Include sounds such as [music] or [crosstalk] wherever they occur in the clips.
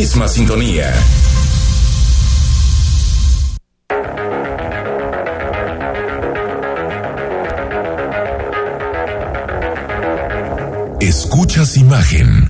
misma sintonía. Escuchas imagen.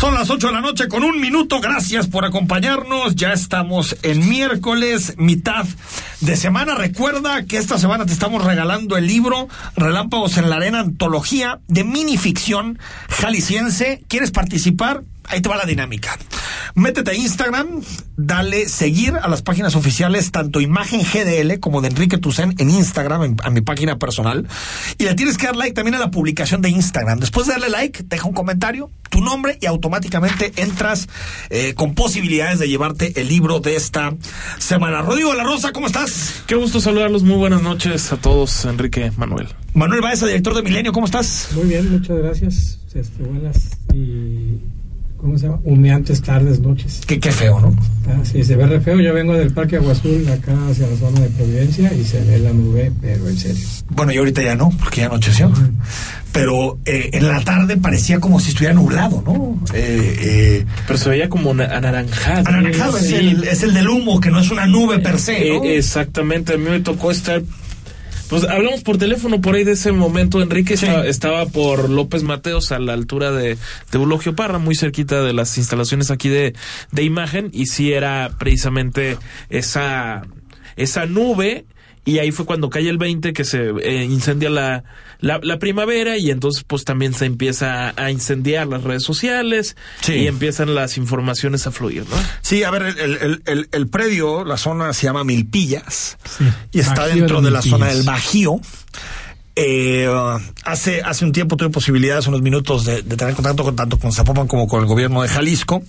Son las 8 de la noche con un minuto. Gracias por acompañarnos. Ya estamos en miércoles, mitad de semana. Recuerda que esta semana te estamos regalando el libro Relámpagos en la Arena, antología de minificción jalisciense. ¿Quieres participar? Ahí te va la dinámica. Métete a Instagram, dale seguir a las páginas oficiales, tanto Imagen GDL como de Enrique Tucen en Instagram, en, a mi página personal. Y le tienes que dar like también a la publicación de Instagram. Después de darle like, deja un comentario, tu nombre y automáticamente entras eh, con posibilidades de llevarte el libro de esta semana. Rodrigo La Rosa, ¿cómo estás? Qué gusto saludarlos. Muy buenas noches a todos, Enrique Manuel. Manuel Baeza, director de Milenio, ¿cómo estás? Muy bien, muchas gracias. Este, buenas y ¿cómo se llama? Humeantes tardes, noches. Qué, qué feo, ¿no? Ah, sí, se ve re feo. Yo vengo del Parque Agua Azul, acá hacia la zona de Providencia, y se ve la nube, pero en serio. Bueno, y ahorita ya no, porque ya anocheció. Pero eh, en la tarde parecía como si estuviera nublado, ¿no? Eh, eh, Pero se veía como na- anaranjado. anaranjado es, el, es el del humo, que no es una nube per se, ¿no? Eh, exactamente, a mí me tocó estar. Pues hablamos por teléfono por ahí de ese momento. Enrique Sí. estaba, estaba por López Mateos a la altura de, de Eulogio Parra, muy cerquita de las instalaciones aquí de, de imagen. Y sí era precisamente esa, esa nube. Y ahí fue cuando cae el 20 que se eh, incendia la, la, la primavera y entonces pues también se empieza a incendiar las redes sociales Sí. y empiezan las informaciones a fluir, ¿no? Sí, a ver, el, el, el, el predio, la zona se llama Milpillas Sí. y está Bajío dentro de de la zona del Bajío. Eh, hace, hace un tiempo tuve posibilidades, unos minutos, de, de tener contacto con, tanto con Zapopan como con el gobierno de Jalisco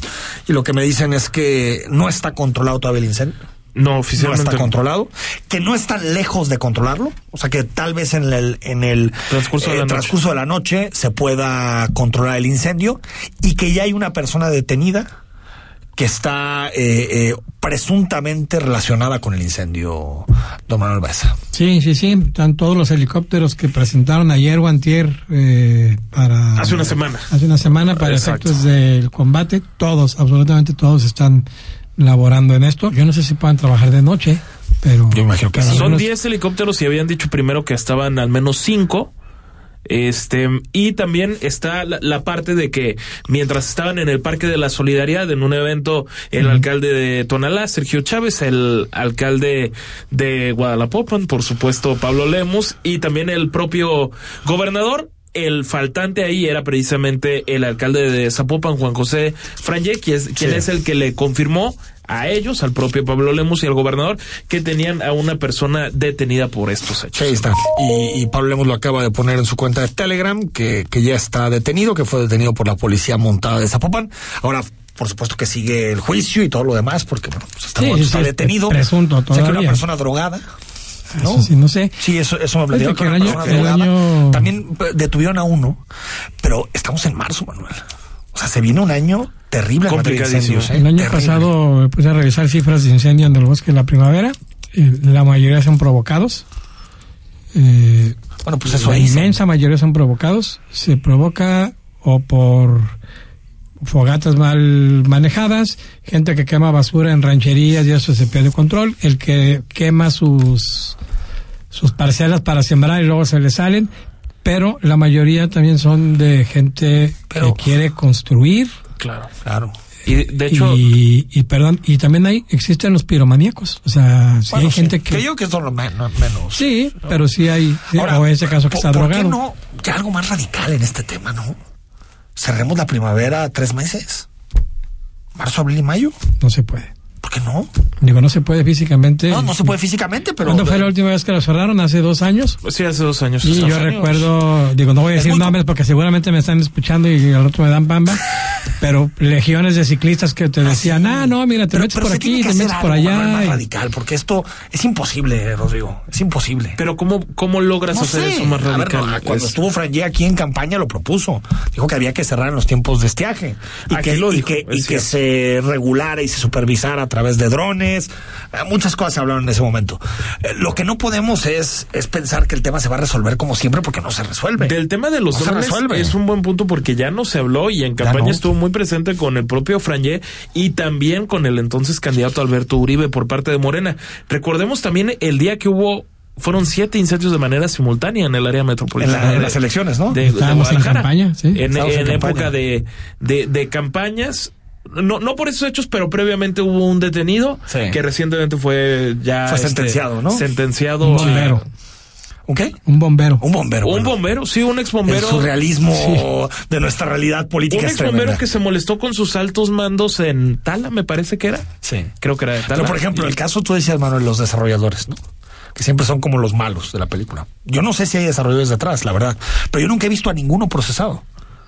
y lo que me dicen es que no está controlado todavía el incendio. No, no oficialmente. está controlado, que no están lejos de controlarlo, o sea que tal vez en el, en el Transcurso de la noche. transcurso de la noche se pueda controlar el incendio y que ya hay una persona detenida que está eh, eh, presuntamente relacionada con el incendio, don Manuel Baeza. Sí, sí, sí. Están todos los helicópteros que presentaron ayer o antier eh, para... Hace una semana. Hace una semana para Exacto. efectos del combate. Todos, absolutamente todos están laborando en esto. Yo no sé si puedan trabajar de noche, pero... Yo imagino que sí. Son menos- 10 helicópteros y habían dicho primero que estaban al menos 5. Este, y también está la, la parte de que mientras estaban en el Parque de la Solidaridad, en un evento, el alcalde de Tonalá, Sergio Chávez, el alcalde de Guadalapopan, por supuesto, Pablo Lemus, y también el propio gobernador, el faltante ahí era precisamente el alcalde de Zapopan, Juan José Franje, quien es, quien Sí. es el que le confirmó a ellos, al propio Pablo Lemus y al gobernador, que tenían a una persona detenida por estos hechos. ahí está. Y, y Pablo Lemos lo acaba de poner en su cuenta de Telegram, que, que ya está detenido, que fue detenido por la policía montada de Zapopan. Ahora, por supuesto que sigue el juicio y todo lo demás, porque bueno, pues está, Sí, muerto, sí, está sí, detenido. presunto O sea, que una todavía. persona drogada. ¿No? Eso sí, no sé. Sí, eso, eso me platicó una el año- el año- También eh, detuvieron a uno, pero estamos en marzo, Manuel. O sea, se viene un año terrible en materia de Complicadísimo. incendios, ¿eh? El año Terrible. pasado me puse a revisar cifras de incendio en el bosque de la primavera. la mayoría son provocados. Eh, Bueno, pues eso la dicen. inmensa mayoría son provocados. Se provoca o por fogatas mal manejadas, gente que quema basura en rancherías y eso se pierde control, el que quema sus sus parcelas para sembrar y luego se le salen, pero la mayoría también son de gente Pero- que quiere construir Claro. Claro. Y de, hecho, y, y perdón, y también hay existen los piromaníacos, o sea, sí Bueno, hay sí, gente que, yo que es lo men- menos. sí, pero sí hay sí, Ahora, o ese caso que ¿por- está ¿por qué drogado. no ya algo más radical en este tema, no? cerremos la primavera tres meses. Marzo, abril y mayo. No se puede. ¿Por qué no? Digo, no se puede físicamente. No, no se puede físicamente, pero. ¿Cuándo fue la última vez que lo cerraron? ¿Hace dos años? Pues sí, hace dos años. Y yo años. recuerdo, digo, no voy a decir nombres porque seguramente me están escuchando y al otro me dan bamba, [laughs] pero legiones de ciclistas que te decían, ah, no, mira, te Pero- metes pero por aquí, que te metes por allá. más y- radical, porque esto es imposible, Rodrigo. Es imposible. Pero ¿cómo, cómo logras No hacer sé. eso más A ver, radical? no, cuando Es- estuvo Frangé aquí en campaña lo propuso. Dijo que había que cerrar en los tiempos de estiaje. Y Aquí que, lo y dijo, que, es y que se regulara y se supervisara través de drones. Eh, Muchas cosas se hablaron en ese momento. Eh, Lo que no podemos es, es pensar que el tema se va a resolver como siempre porque no se resuelve. Del tema de los No se drones resuelve. es un buen punto porque ya no se habló y en campaña no. estuvo muy presente con el propio Frangé y también con el entonces candidato Alberto Uribe por parte de Morena. Recordemos también el día que hubo fueron siete incendios de manera simultánea en el área metropolitana. En la- en de- las elecciones, ¿no? De, de Estábamos en Guadalajara. campaña, sí. En, Estábamos en en campaña. época de, de, de campañas. No, no por esos hechos, pero previamente hubo un detenido Sí. que recientemente fue ya Fue este, sentenciado, ¿no? Sentenciado Un bombero, ¿Un qué? un bombero. Un bombero. un bueno. bombero, sí, un ex El bombero. surrealismo de nuestra realidad política Un ex bombero que se molestó con sus altos mandos en Tala, me parece que era. Sí. Creo que era de Tala. Pero, por ejemplo, Y- el caso tú decías, Manuel, los desarrolladores, ¿no? Que siempre son como los malos de la película. Yo no sé si hay desarrolladores detrás, la verdad. Pero yo nunca he visto a ninguno procesado.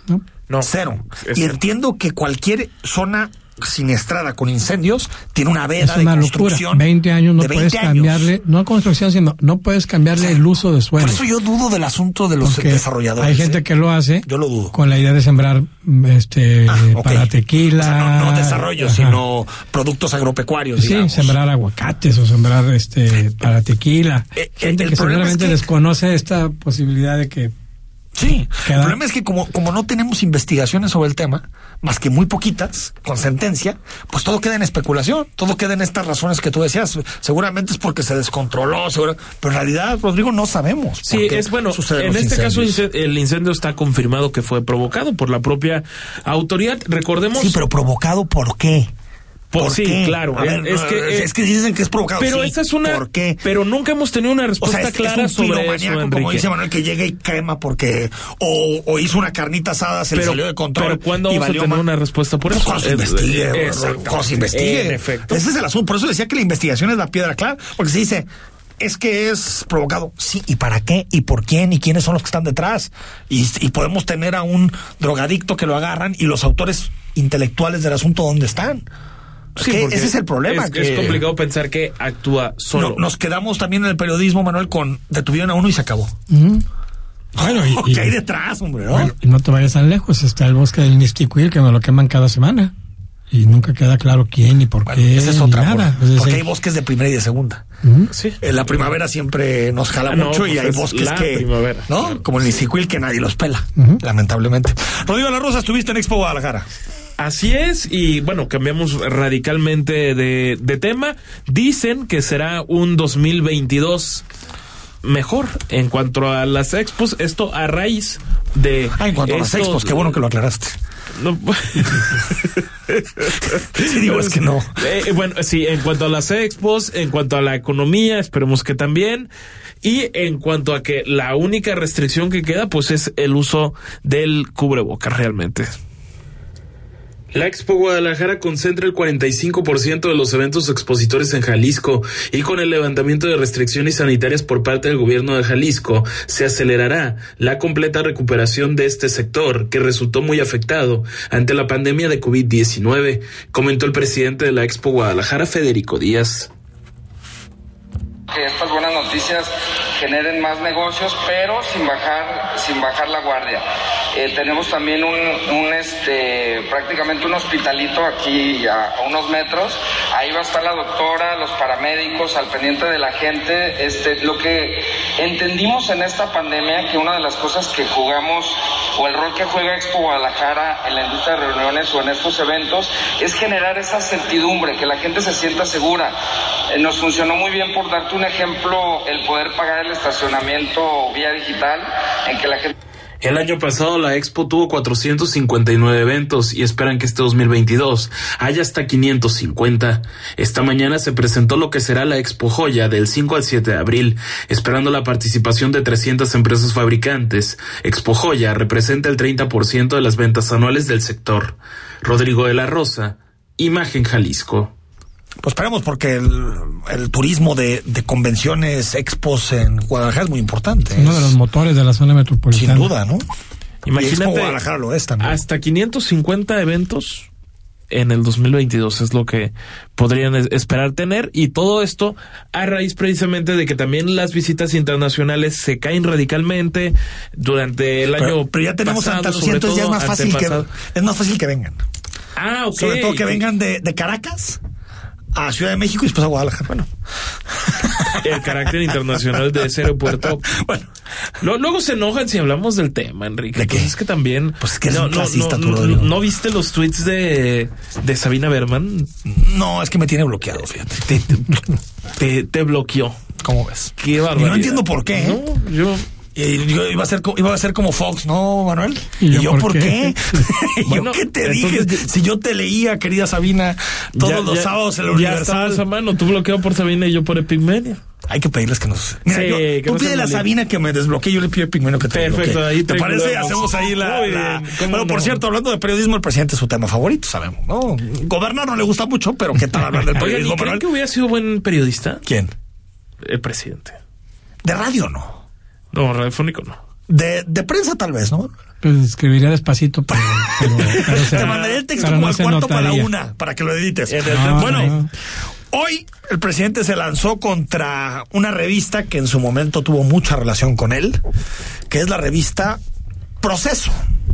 ¿no? No. Cero. Es- Y entiendo que cualquier zona siniestrada con incendios tiene una veda Es de una locura. construcción. 20 años no de puedes 20 años. cambiarle, no construcción, sino no puedes cambiarle el uso de suelo. Por eso yo dudo del asunto de los Porque desarrolladores. Hay gente ¿eh? que lo hace Yo lo dudo. con la idea de sembrar mm, este Ah, para tequila. O sea, no, no desarrollo, Ajá. sino productos agropecuarios. Sí, digamos. sembrar aguacates o sembrar este para tequila. Eh, eh, Gente el que seguramente es que- desconoce esta posibilidad de que Sí, Queda- el problema es que como, como no tenemos investigaciones sobre el tema, más que muy poquitas, con sentencia, pues todo queda en especulación, todo queda en estas razones que tú decías. Seguramente es porque se descontroló, seguro- pero en realidad, Rodrigo, no sabemos. por Sí, qué es bueno. En los este caso, incendios. el incendio está confirmado que fue provocado por la propia autoridad. Recordemos. Sí, pero provocado por qué? Por- ¿Por sí, qué? claro. A ver, es, que, eh, es que dicen que es provocado. Pero sí, esa es una. ¿Por qué? Pero nunca hemos tenido una O respuesta sea, es, es clara un sobre eso, como dice Manuel, que llega y quema porque o, o hizo una carnita asada, se le pero, salió de control. pero ¿cuándo y vamos a tener una respuesta por Pues eso? Eh, investigue, eh, se investigue. En efecto. Ese es el asunto. Por eso decía que la investigación es la piedra clave, porque se dice, es que es provocado. Sí, ¿y para qué? ¿Y por quién? ¿Y quiénes son los que están detrás? Y, y podemos tener a un drogadicto que lo agarran y los autores intelectuales del asunto, ¿dónde están? Sí, ese es el problema. Es, que es complicado pensar que actúa solo. no- nos quedamos también en el periodismo, Manuel, con detuvieron a uno y se acabó. Bueno, y, y- ¿Qué hay detrás, hombre? ¿no? bueno, y no te vayas tan lejos, está el bosque del Nistiquil que me lo queman cada semana. Y nunca queda claro quién y por Bueno, qué. esa es otra. nada. por- porque hay bosques de primera y de segunda. Sí. En la primavera siempre nos jala Ah, no, mucho y pues hay es bosques la que. primavera, ¿No? Como el Nisicuil que nadie los pela, lamentablemente. Rodrigo La Rosa, estuviste en Expo Guadalajara. Así es, y bueno, cambiamos radicalmente de, de tema. Dicen que será un 2022 mejor en cuanto a las expos, esto a raíz de... Ah, en cuanto a las expos, qué bueno que lo aclaraste. No, [laughs] Sí, digo, es que no. Eh, bueno, sí, en cuanto a las expos, en cuanto a la economía, esperemos que también. Y en cuanto a que la única restricción que queda, pues es el uso del cubrebocas realmente. La Expo Guadalajara concentra el 45% de los eventos expositores en Jalisco y con el levantamiento de restricciones sanitarias por parte del gobierno de Jalisco se acelerará la completa recuperación de este sector que resultó muy afectado ante la pandemia de COVID-19, comentó el presidente de la Expo Guadalajara, Federico Díaz. Que estas buenas noticias generen más negocios, pero sin bajar, sin bajar la guardia. Eh, tenemos también un, este, prácticamente un hospitalito aquí a, a unos metros. Ahí va a estar la doctora, los paramédicos al pendiente de la gente. Este, lo que entendimos en esta pandemia que una de las cosas que jugamos o el rol que juega Expo Guadalajara en la industria de reuniones o en estos eventos es generar esa certidumbre, que la gente se sienta segura. Eh, nos funcionó muy bien, por darte un ejemplo, el poder pagar el estacionamiento vía digital, en que la gente... El año pasado la Expo tuvo 459 eventos y esperan que este 2022 haya hasta 550. Esta mañana se presentó lo que será la Expo Joya del 5 al 7 de abril, esperando la participación de 300 empresas fabricantes. Expo Joya representa el 30% de las ventas anuales del sector. Rodrigo de la Rosa, Imagen Jalisco. Pues esperemos porque el, turismo de, convenciones, expos en Guadalajara es muy importante. Uno de los motores de la zona metropolitana. Sin duda, ¿no? Imagínate, Guadalajara lo es también. Hasta 550 eventos en el 2022 es lo que podrían esperar tener y todo esto a raíz precisamente de que también las visitas internacionales se caen radicalmente durante el año pero ya tenemos Santa Lucía entonces ya es más fácil que es más fácil que vengan ah ok sobre todo que vengan de, de Caracas a Ciudad de México y después a Guadalajara. Bueno. [laughs] El carácter internacional de ese aeropuerto. [laughs] Bueno. luego se enojan si hablamos del tema, Enrique. ¿De qué? Es que también. Pues es que no, no, viste los tweets de, de Sabina Berman? No, es que me tiene bloqueado, fíjate. Te, te, bloqueó. ¿Cómo ves? Qué barbaridad. no entiendo por qué. ¿eh? No, yo. Y yo iba a ser iba a ser como Fox, ¿no, Manuel? ¿Y, yo, por qué? [laughs] [laughs] ¿Yo qué te dije? Si yo te leía, querida Sabina, todos los sábados en la Universal. Ya mano, tú bloqueado por Sabina y yo por Epigmenio. Hay que pedirles que nos. Mira, sí, yo, que tú pide a Sabina que me desbloquee, yo le pido a Epigmenio que te Perfecto, ahí ¿Te parece? Hacemos ahí la. Bueno, por cierto, hablando de periodismo, el presidente es su tema favorito, sabemos, ¿no? Gobernar no le gusta mucho, pero ¿qué tal hablar del [laughs] periodismo? ¿Creen que hubiera sido buen periodista? ¿Quién? El presidente. De radio no. No, radiofónico no. De, de prensa tal vez, ¿no? Pues escribiría despacito, pero... [laughs] Te mandaría el texto como al cuarto para la una, para que lo edites. bueno, hoy el presidente se lanzó contra una revista que en su momento tuvo mucha relación con él, que es la revista Proceso,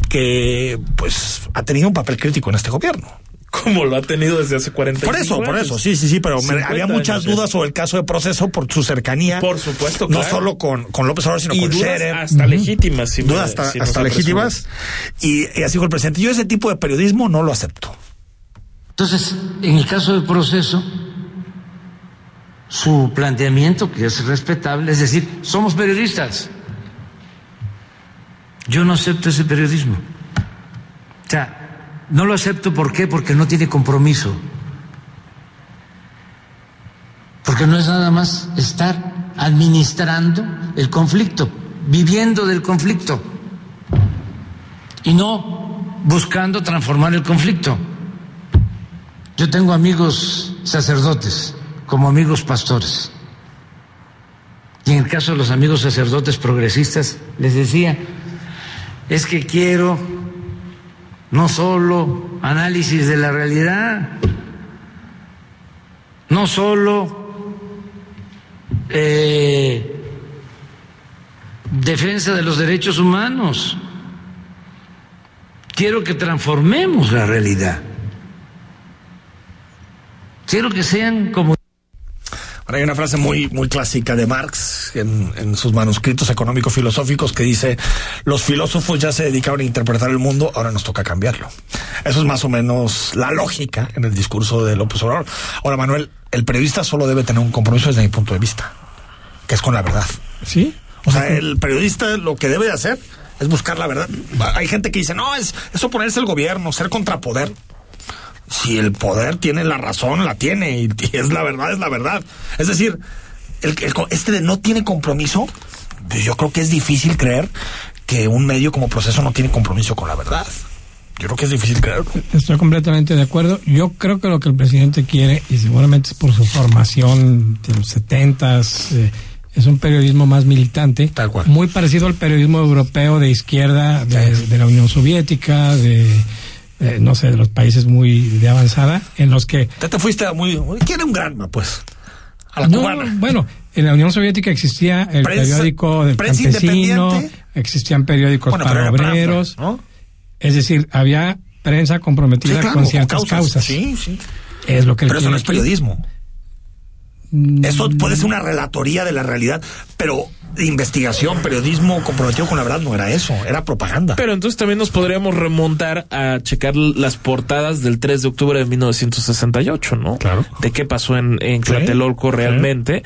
que pues ha tenido un papel crítico en este gobierno como lo ha tenido desde hace 40 años. Por eso, por eso, sí, sí, sí, pero había muchas dudas sobre el caso de proceso por su cercanía. Por supuesto, No solo con, con López Obrador, sino con Scherer. hasta legítimas. dudas hasta, legítimas. Y, así dijo el presidente, yo ese tipo de periodismo no lo acepto. Entonces, en el caso del proceso, su planteamiento, que es respetable, es decir, somos periodistas. Yo no acepto ese periodismo. O sea, no lo acepto, ¿por qué? Porque no tiene compromiso. Porque no es nada más estar administrando el conflicto, viviendo del conflicto y no buscando transformar el conflicto. Yo tengo amigos sacerdotes como amigos pastores. Y en el caso de los amigos sacerdotes progresistas, les decía, es que quiero no solo análisis de la realidad, no solo eh, defensa de los derechos humanos, quiero que transformemos la realidad, quiero que sean como hay una frase muy, muy clásica de Marx en, en sus manuscritos económico-filosóficos que dice, los filósofos ya se dedicaron a interpretar el mundo, ahora nos toca cambiarlo. Eso es más o menos la lógica en el discurso de López Obrador. Ahora, Manuel, el periodista solo debe tener un compromiso desde mi punto de vista, que es con la verdad. ¿Sí? O sea, el periodista lo que debe de hacer es buscar la verdad. Hay gente que dice, no, es, es oponerse al gobierno, ser contrapoder si el poder tiene la razón, la tiene, y, es la verdad, es la verdad. Es decir, el, este de no tiene compromiso, pues yo creo que es difícil creer que un medio como proceso no tiene compromiso con la verdad. Yo creo que es difícil creer. Estoy completamente de acuerdo. Yo creo que lo que el presidente quiere, y seguramente es por su formación de los setentas, eh, es un periodismo más militante, Tal cual. muy parecido al periodismo europeo de izquierda de la Unión Soviética, de eh, no sé, de los países muy de avanzada, en los que... Te, te fuiste a muy... ¿Quién un Granma, pues? A la cubana. Bueno, en la Unión Soviética existía el periódico del campesino, existían periódicos para obreros, ¿no? es decir, había prensa comprometida con ciertas causas. Sí, sí. Es lo que Pero eso no es periodismo. Eso puede ser una relatoría de la realidad, pero investigación, periodismo comprometido con la verdad no era eso, era propaganda. Pero entonces también nos podríamos remontar a checar las portadas del 3 de octubre de 1968, ¿no? Claro. De qué pasó en, en Tlatelolco realmente.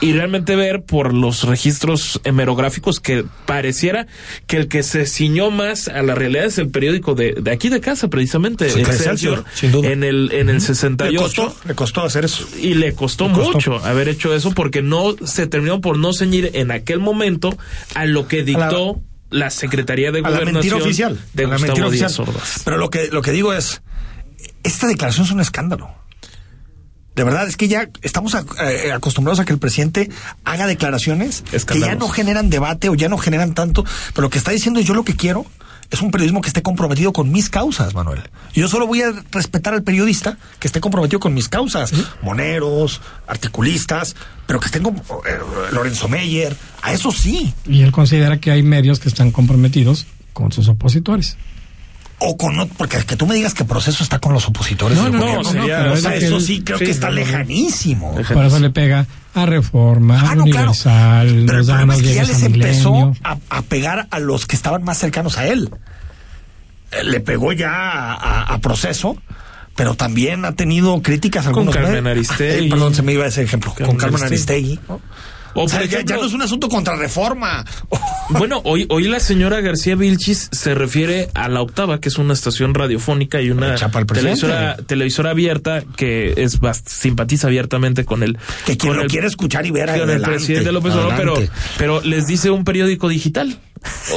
Y realmente ver por los registros hemerográficos que pareciera que el que se ciñó más a la realidad es el periódico de, de aquí de casa, precisamente, Sí, Excelsior, Excelsior, sin duda. en el, en el le 68. costó, le costó hacer eso. Y le costó, mucho haber hecho eso porque no se terminó por no ceñir en aquel momento a lo que dictó la, Secretaría de A la mentira oficial. de a la mentira Díaz oficial. Ordaz. Pero lo que, lo que digo es, esta declaración es un escándalo. De verdad, es que ya estamos a- eh, acostumbrados a que el presidente haga declaraciones que ya no generan debate o ya no generan tanto, pero lo que está diciendo es yo lo que quiero es un periodismo que esté comprometido con mis causas, Manuel. Yo solo voy a respetar al periodista que esté comprometido con mis causas, moneros, articulistas, pero que estén como eh, Lorenzo Meyer, a eso sí, Y él considera que hay medios que están comprometidos con sus opositores. O con no- porque que tú me digas que proceso está con los opositores No, del no, no, gobierno, sería- pero o es sea, lo que eso sí creo sí, que está no, no, no. lejanísimo. Deja- Por eso le pega a Reforma, Ah, a no, claro. Universal, Pero el problema es que ya les a empezó a, a pegar a los que estaban más cercanos a él. Eh, Le pegó ya a, a- a proceso, pero también ha tenido críticas Con algunos Carmen medios. [laughs] Aristegui. Eh, perdón, se me iba ese ejemplo. con Carmen Carmen Aristegui. Aristegui. ¿no? O, O sea, ya- no es un asunto contra reforma. [laughs] Bueno, hoy, hoy la señora García Vilchis se refiere a la octava, que es una estación radiofónica y una televisora, televisora abierta que es simpatiza abiertamente con el Que quien con lo el- quiere escuchar y ver con el adelante, presidente López Obrador, pero, adelante. pero les dice un periódico digital.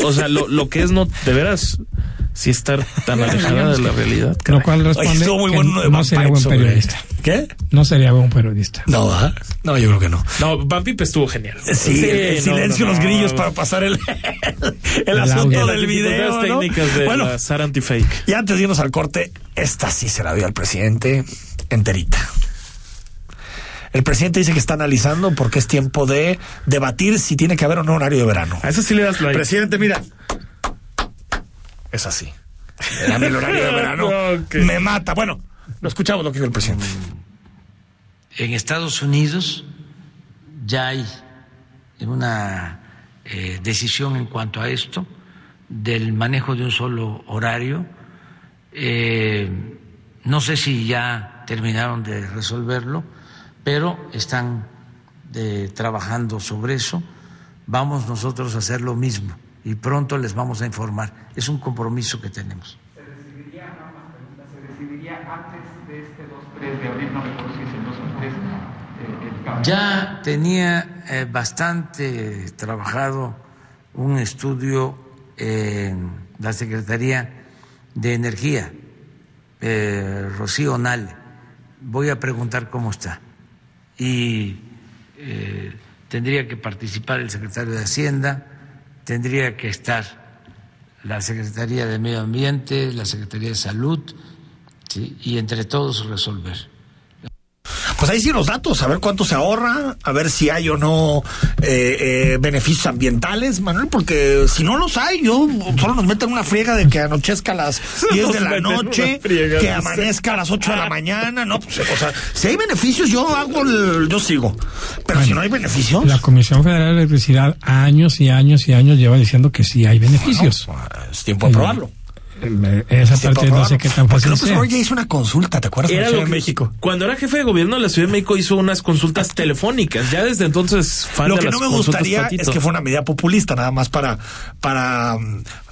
O sea, lo, lo que es no, de veras, sí estar tan [laughs] alejada de la realidad. Lo caray. cual Oye, responde muy bueno de no sería buen sobre- periodista. ¿Qué? No sería buen periodista. No, ¿verdad? No, yo creo que no. No, Van Pipe estuvo genial. Sí, el, el no, silencio, no, los no. grillos para pasar el, [laughs] el, audio. asunto Las del video. ¿no? técnicas de Bueno, la SAR antifake. y antes de irnos al corte, esta sí se la dio al presidente enterita. El presidente dice que está analizando porque es tiempo de debatir si tiene que haber o no horario de verano. A eso sí le das like. Presidente, mira. Es así. El horario de verano. [laughs] Me mata. Bueno, lo escuchamos lo que dijo el presidente. En Estados Unidos ya hay una eh, decisión en cuanto a esto del manejo de un solo horario. Eh, no sé si ya terminaron de resolverlo, pero están eh, trabajando sobre eso. Vamos nosotros a hacer lo mismo y pronto les vamos a informar. Es un compromiso que tenemos. se decidiría antes de este 2-3 de abril, no recuerdo si es el 2 o 3, eh, el cambio. Ya tenía eh, bastante trabajado un estudio en la Secretaría de Energía, eh, Rocío Nale. Voy a preguntar cómo está. Y eh, tendría que participar el secretario de Hacienda, tendría que estar la Secretaría de Medio Ambiente, la Secretaría de Salud, ¿sí? y entre todos resolver. Pues ahí sí los datos, a ver cuánto se ahorra, a ver si hay o no eh, eh, beneficios ambientales, Manuel, porque si no los hay, yo solo nos meten una friega de que anochezca a las [laughs] 10 de la noche, que amanezca a las 8 de la mañana, no, pues, o sea, si hay beneficios yo hago, el, yo sigo, pero si no hay beneficios, La Comisión Federal de Electricidad años y años y años lleva diciendo que sí hay beneficios. pues, es tiempo de probarlo. Esa Es tiempo parte no sé qué tan Porque fácil López. Obrador ya hizo una consulta, ¿te acuerdas? Era Ciudad lo México. Cuando era jefe de gobierno de la Ciudad de México hizo unas consultas telefónicas. Ya desde entonces fan Lo de que las no me gustaría patito. es que fue una medida populista, nada más para, para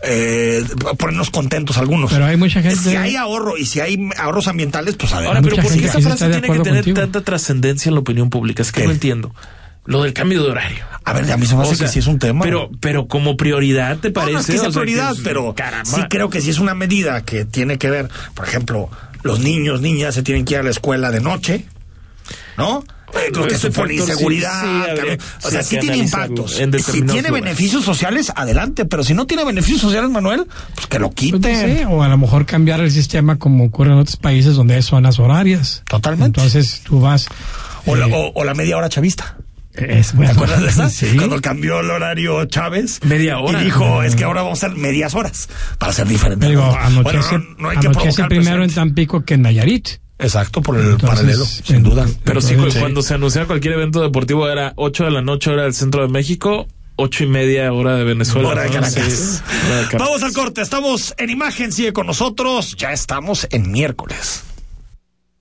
eh, ponernos contentos algunos. Pero hay mucha gente- Si hay ahorro y si hay ahorros ambientales, pues adelante. Ahora, pero ¿por qué esa sí frase tiene que tener contigo. tanta trascendencia en la opinión pública? Es que ¿Qué? no entiendo. Lo del cambio de horario. A ver, a mí se me hace O sea, que sí es un tema. Pero, pero como prioridad, ¿te parece? no es que sea O sea, prioridad, es- pero caramba. sí creo que sí es una medida que tiene que ver, por ejemplo, los niños, niñas se tienen que ir a la escuela de noche, ¿no? Lo que supone sí, inseguridad. sí, o sea, sí tiene impactos. en Si tiene lugares. beneficios sociales, adelante, pero si no tiene beneficios sociales, Manuel, pues que lo Pues no quiten. sé, o a lo mejor cambiar el sistema como ocurre en otros países donde hay zonas horarias. Totalmente. Entonces tú vas. O, la, eh, o- o la media hora chavista. Es, ¿Te bueno, acuerdas de esa? Sí. Cuando cambió el horario Chávez. Media hora. Y dijo, es que ahora vamos a hacer medias horas para ser diferente. Digo, Bueno, anochece, no, no hay que anochece provocar primero en. Tampico que en Nayarit. Exacto, por el Entonces, paralelo, sin en- duda. Pero sí, Entonces, cuando se anunciaba cualquier evento deportivo era 8 de la noche hora del centro de México, ocho y media hora de Venezuela. Hora de ¿no? Caracas. Sí, hora de Caracas. Vamos al corte, estamos en imagen, sigue con nosotros, ya estamos en miércoles.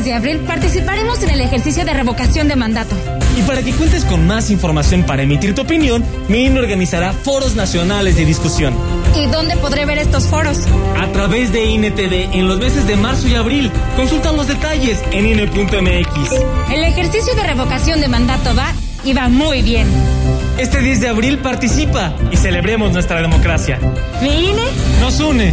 10 de abril participaremos en el ejercicio de revocación de mandato. Y para que cuentes con más información para emitir tu opinión, mi INE organizará foros nacionales de discusión. ¿Y dónde podré ver estos foros? A través de INE TV en los meses de marzo y abril. Consulta los detalles en INE.mx. El ejercicio de revocación de mandato va y va muy bien. Este 10 de abril participa y celebremos nuestra democracia. ¿Mi INE? Nos une.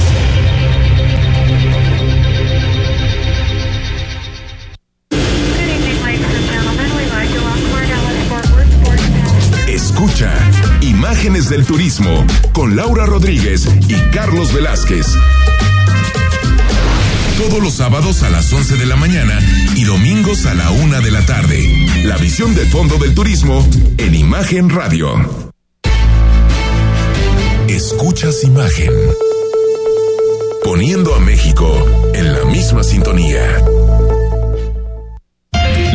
Escucha Imágenes del Turismo con Laura Rodríguez y Carlos Velázquez. Todos los sábados a las 11 de la mañana y domingos a la una de la tarde. La visión del fondo del turismo en Imagen Radio. Escuchas Imagen. Poniendo a México en la misma sintonía.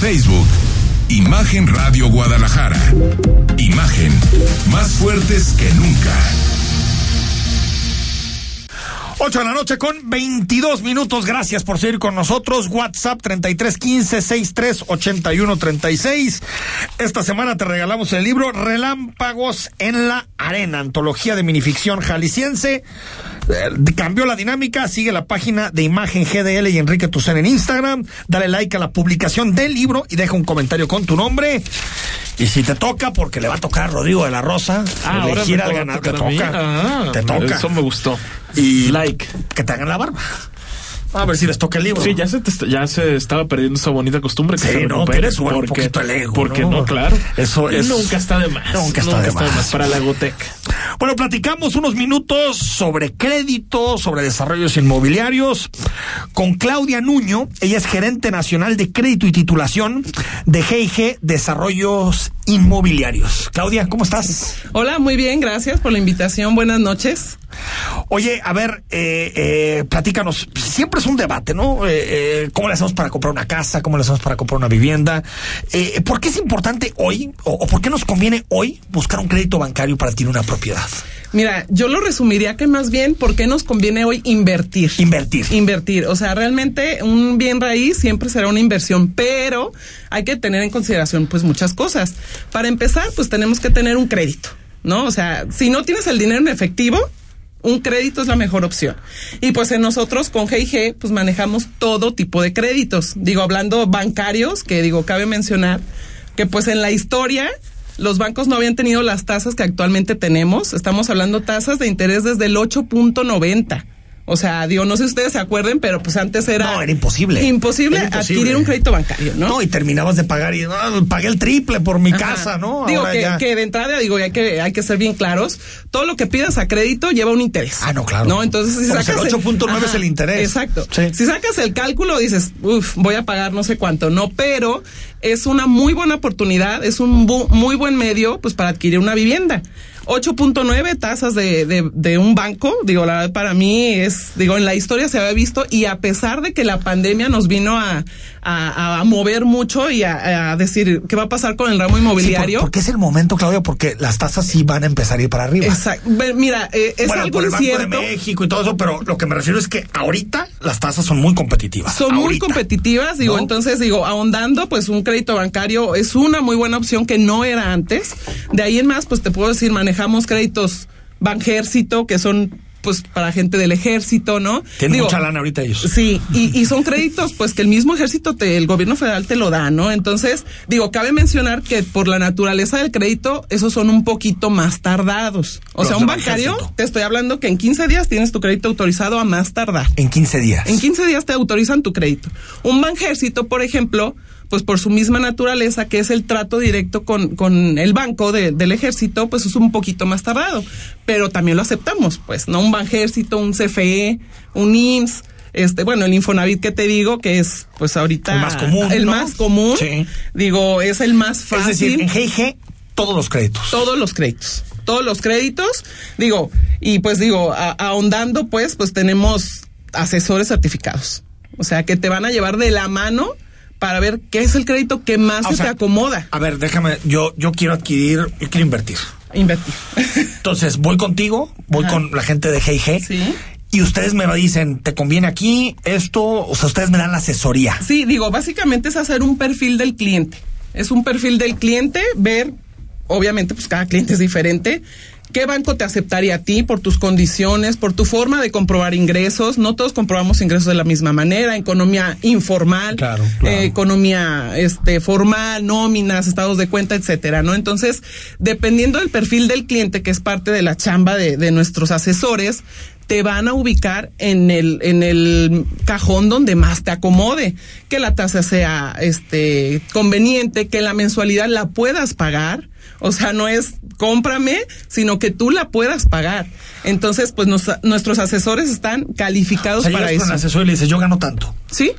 Facebook, Imagen Radio Guadalajara. Imagen, más fuertes que nunca. 8 de la noche con 22 minutos. Gracias por seguir con nosotros. WhatsApp 3315 638136. Esta semana te regalamos el libro Relámpagos en la Arena, antología de minificción jalisciense. Eh, cambió la dinámica. Sigue la página de Imagen GDL y Enrique Tucen en Instagram. Dale like a la publicación del libro y deja un comentario con tu nombre. Y si te toca, porque le va a tocar a Rodrigo de la Rosa, Ah, ahora elegir me ganador, te toca. Ah, te toca. Eso me gustó. Y Like. que te hagan la barba. A ver si les toca el libro. Sí, ya se, te ya se estaba perdiendo esa bonita costumbre que Sí, se no, recupere. un poquito el ego, Porque ¿no? no, claro. Eso es- Nunca está de más. Nunca está de más. Para la Gotec. Bueno, platicamos unos minutos sobre crédito, sobre desarrollos inmobiliarios con Claudia Nuño. Ella es gerente nacional de crédito y titulación de GIG Desarrollos Inmobiliarios. Claudia, ¿cómo estás? Hola, muy bien, gracias por la invitación. Buenas noches. Oye, a ver, eh, eh, platícanos. Siempre es un debate, ¿no? Eh, eh, ¿Cómo le hacemos para comprar una casa? ¿Cómo le hacemos para comprar una vivienda? Eh, ¿Por qué es importante hoy o, o por qué nos conviene hoy buscar un crédito bancario para adquirir una propiedad? Mira, yo lo resumiría que más bien, ¿por qué nos conviene hoy invertir? Invertir. Invertir. O sea, realmente un bien raíz siempre será una inversión, pero hay que tener en consideración pues muchas cosas. Para empezar, pues tenemos que tener un crédito, ¿no? O sea, si no tienes el dinero en efectivo, un crédito es la mejor opción. Y pues en nosotros con GIG pues manejamos todo tipo de créditos. Digo, hablando bancarios, que digo, cabe mencionar que pues en la historia los bancos no habían tenido las tasas que actualmente tenemos. Estamos hablando tasas de interés desde el 8.90. O sea, digo, no sé si ustedes se acuerden, pero pues antes era... No, era imposible. Imposible, Era imposible. adquirir un crédito bancario, ¿no? No, y terminabas de pagar y "Ah, pagué el triple por mi Ajá. casa, ¿no? Digo Ahora que, ya- que de entrada, digo, hay que, hay que ser bien claros. Todo lo que pidas a crédito lleva un interés. Ah, no, claro. No, entonces si No, pues sacas. el 8.9 es el interés. Exacto. Sí. Si sacas el cálculo, dices, uff, voy a pagar no sé cuánto. No, pero es una muy buena oportunidad, es un bu- muy buen medio, pues, para adquirir una vivienda. 8.9 tasas de, de, de un banco, digo, la verdad para mí es, digo, en la historia se había visto y a pesar de que la pandemia nos vino a, a, a mover mucho y a, a decir qué va a pasar con el ramo Sí, por- inmobiliario. porque es el momento, Claudia, porque las tasas sí van a empezar a ir para arriba. Exacto. Mira, eh, es bueno, algo por el Banco incierto. de México y todo eso, pero lo que me refiero es que ahorita las tasas son muy competitivas. Son muy competitivas, digo, ¿No? entonces digo, ahondando, pues un crédito bancario es una muy buena opción que no era antes. De ahí en más, pues te puedo decir, manejamos créditos Banjército, que son pues para gente del ejército, ¿no? Tienen Digo, mucha lana ahorita ellos. Sí, y, y son créditos, pues que el mismo ejército, te, el gobierno federal te lo da, ¿no? Entonces, digo, cabe mencionar que por la naturaleza del crédito, esos son un poquito más tardados. O Los sea, un bancario, ejército. te estoy hablando que en 15 días tienes tu crédito autorizado a más tardar. En 15 días. En 15 días te autorizan tu crédito. Un banjército, por ejemplo, pues por su misma naturaleza, que es el trato directo con, con el banco de- del ejército, pues es un poquito más tardado. Pero también lo aceptamos, pues, ¿no? Un banjército, un CFE, un IMSS, este, bueno, el Infonavit que te digo, que es, pues ahorita. El más común, El ¿no? más común. Sí. Digo, es el más fácil. Es decir, en GIG, todos los créditos. Todos los créditos. Todos los créditos. Digo, y pues digo, a- ahondando, pues, pues tenemos asesores certificados. O sea, que te van a llevar de la mano para ver qué es el crédito que más Ah, o se sea, te acomoda. A ver, déjame, yo, yo quiero adquirir, yo quiero invertir. Invertir. Entonces, voy contigo, voy Ajá. con la gente de GIG. Sí. Y ustedes me dicen, ¿te conviene aquí esto? O sea, ustedes me dan la asesoría. Sí, digo, básicamente es hacer un perfil del cliente. Es un perfil del cliente, ver, obviamente, pues cada cliente es diferente. ¿Qué banco te aceptaría a ti por tus condiciones, por tu forma de comprobar ingresos? No todos comprobamos ingresos de la misma manera, economía informal, Claro, claro. eh, economía este formal, nóminas, estados de cuenta, etcétera, ¿no? Entonces, dependiendo del perfil del cliente, que es parte de la chamba de, de nuestros asesores, te van a ubicar en el, en el cajón donde más te acomode, que la tasa sea este conveniente, que la mensualidad la puedas pagar. O sea, no es cómprame, sino que tú la puedas pagar. Entonces, pues nos- nuestros asesores están calificados O sea, para llegas con eso. el asesor y le dices, yo gano tanto. ¿Sí?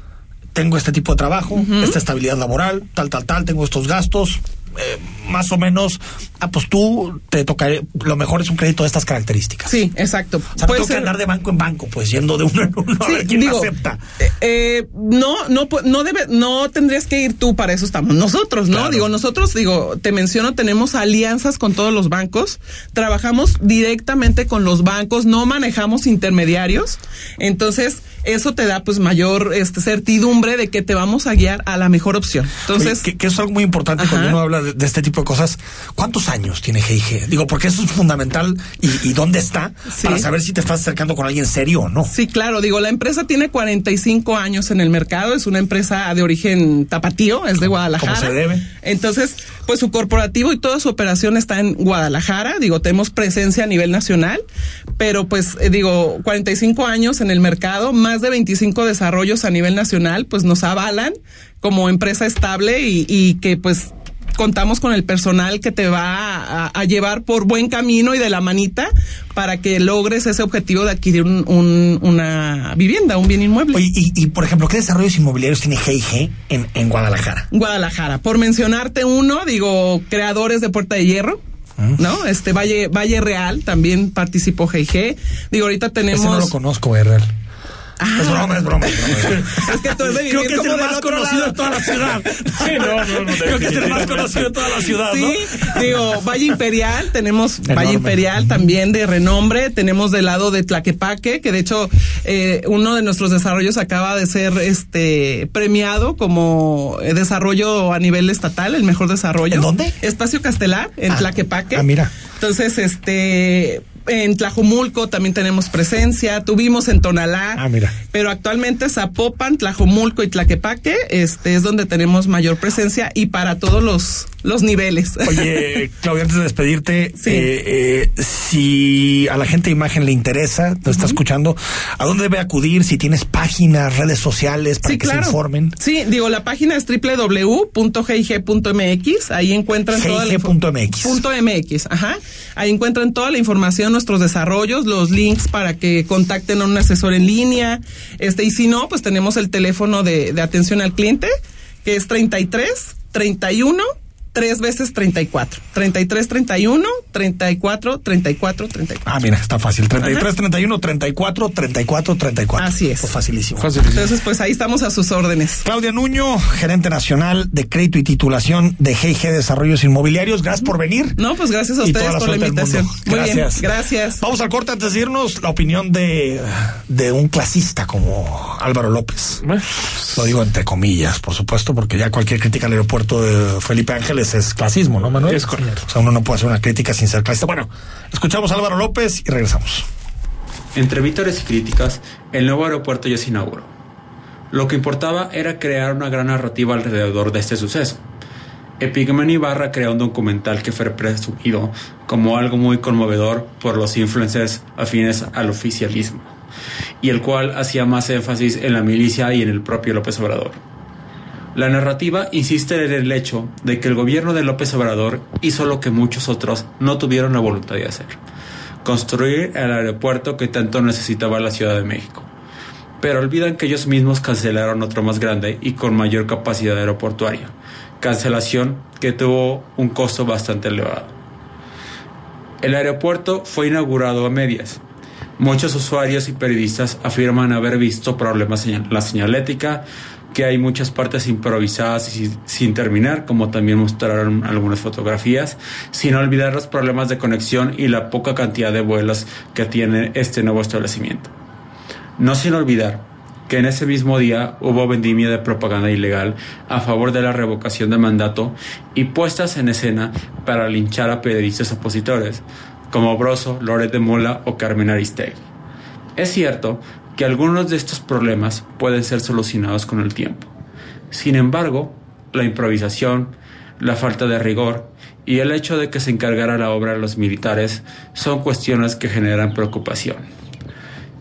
Tengo este tipo de trabajo, esta estabilidad laboral, tal, tal, tal, tengo estos gastos. Eh, más o menos, ah, pues tú te tocaré, lo mejor es un crédito de estas características. Sí, exacto. O sea, no tengo que andar de banco en banco, pues yendo de uno en uno a Sí, ver quién digo, acepta. eh, eh, no, no, no debe, no tendrías que ir tú para eso estamos nosotros, ¿no? Claro. Digo, nosotros, digo, te menciono, tenemos alianzas con todos los bancos, trabajamos directamente con los bancos, no manejamos intermediarios, entonces eso te da pues mayor este certidumbre de que te vamos a guiar a la mejor opción. Entonces, Oye, que, que es algo muy importante Ajá. cuando uno habla de, de este tipo de cosas. ¿Cuántos años tiene GIG? Digo, porque eso es fundamental y, y dónde está Sí. para saber si te estás acercando con alguien serio o no. Sí, claro, digo, la empresa tiene 45 años en el mercado, es una empresa de origen tapatío, es de Guadalajara. como se debe. Entonces, pues su corporativo y toda su operación está en Guadalajara, digo, tenemos presencia a nivel nacional, pero pues eh, digo, 45 años en el mercado, más de 25 desarrollos a nivel nacional, pues nos avalan como empresa estable y, y que pues contamos con el personal que te va a, a llevar por buen camino y de la manita para que logres ese objetivo de adquirir un- un- una vivienda, un bien inmueble. Oye, y, y, por ejemplo, ¿qué desarrollos inmobiliarios tiene GIG en, en Guadalajara? Guadalajara. Por mencionarte uno, digo, creadores de Puerta de Hierro. Ah. ¿No? Este Valle, Valle Real también participó GIG. Digo, ahorita tenemos. Ese no lo conozco, RL. Ah. Es broma, es broma. Es broma. [laughs] Es que tú eres de Creo que es como el más conocido de toda la ciudad. [laughs] Sí, no, no, no, Creo que es el más conocido de toda la ciudad, Sí, ¿no? digo, Valle Imperial, tenemos Enorme. Valle Imperial también de renombre, tenemos del lado de Tlaquepaque, que de hecho eh, uno de nuestros desarrollos acaba de ser este premiado como desarrollo a nivel estatal, el mejor desarrollo. ¿En dónde? Espacio Castelar, en Ah, Tlaquepaque. ah, mira. Entonces, este en Tlajomulco también tenemos presencia, tuvimos en Tonalá, Ah, mira. pero actualmente Zapopan, Tlajomulco y Tlaquepaque, este es donde tenemos mayor presencia y para todos los los niveles. Oye, [laughs] Claudia, antes de despedirte, eh, eh, si a la gente de imagen le interesa, te está escuchando, ¿a dónde debe acudir? Si tienes páginas, redes sociales para Sí, que claro. se informen. Sí, digo, la página es www.gig.mx. Ahí encuentran toda la punto MX, ajá. Ahí encuentran toda la información, nuestros desarrollos, los links para que contacten a un asesor en línea. Este, y si no, pues tenemos el teléfono de, de atención al cliente, que es 33 31 tres veces 34. 33 31 34 34 34. Ah, mira, está fácil. 33, Ajá. 31, 34, 34, 34. Así es. Pues facilísimo. Entonces, pues ahí estamos a sus órdenes. Claudia Nuño, gerente nacional de crédito y titulación de GIG Desarrollos Inmobiliarios. Gracias por venir. No, pues gracias a Y ustedes la por la invitación. Muy bien, Gracias. gracias. Vamos al corte antes de irnos. La opinión de, de un clasista como Álvaro López. Lo digo entre comillas, por supuesto, porque ya cualquier crítica al aeropuerto de Felipe Es clasismo, ¿no, Manuel? Es correcto. O sea, uno no puede hacer una crítica sin ser clasista. Bueno, escuchamos a Álvaro López y regresamos. Entre vítores y críticas, el nuevo aeropuerto ya se inauguró. Lo que importaba era crear una gran narrativa alrededor de este suceso. Epigmen Ibarra creó un documental que fue presumido como algo muy conmovedor por los influencers afines al oficialismo, y el cual hacía más énfasis en la milicia y en el propio López Obrador. La narrativa insiste en el hecho de que el gobierno de López Obrador hizo lo que muchos otros no tuvieron la voluntad de hacer, construir el aeropuerto que tanto necesitaba la Ciudad de México. Pero olvidan que ellos mismos cancelaron otro más grande y con mayor capacidad aeroportuaria, cancelación que tuvo un costo bastante elevado. El aeropuerto fue inaugurado a medias. Muchos usuarios y periodistas afirman haber visto problemas en la señalética, que hay muchas partes improvisadas y sin- terminar, como también mostraron algunas fotografías, sin olvidar los problemas de conexión y la poca cantidad de vuelos que tiene este nuevo establecimiento. No sin olvidar que en ese mismo día hubo vendimia de propaganda ilegal a favor de la revocación de mandato y puestas en escena para linchar a periodistas opositores, como Broso, Loret de Mola o Carmen Aristegui. Es cierto que algunos de estos problemas pueden ser solucionados con el tiempo. Sin embargo, la improvisación, la falta de rigor y el hecho de que se encargara la obra a los militares son cuestiones que generan preocupación.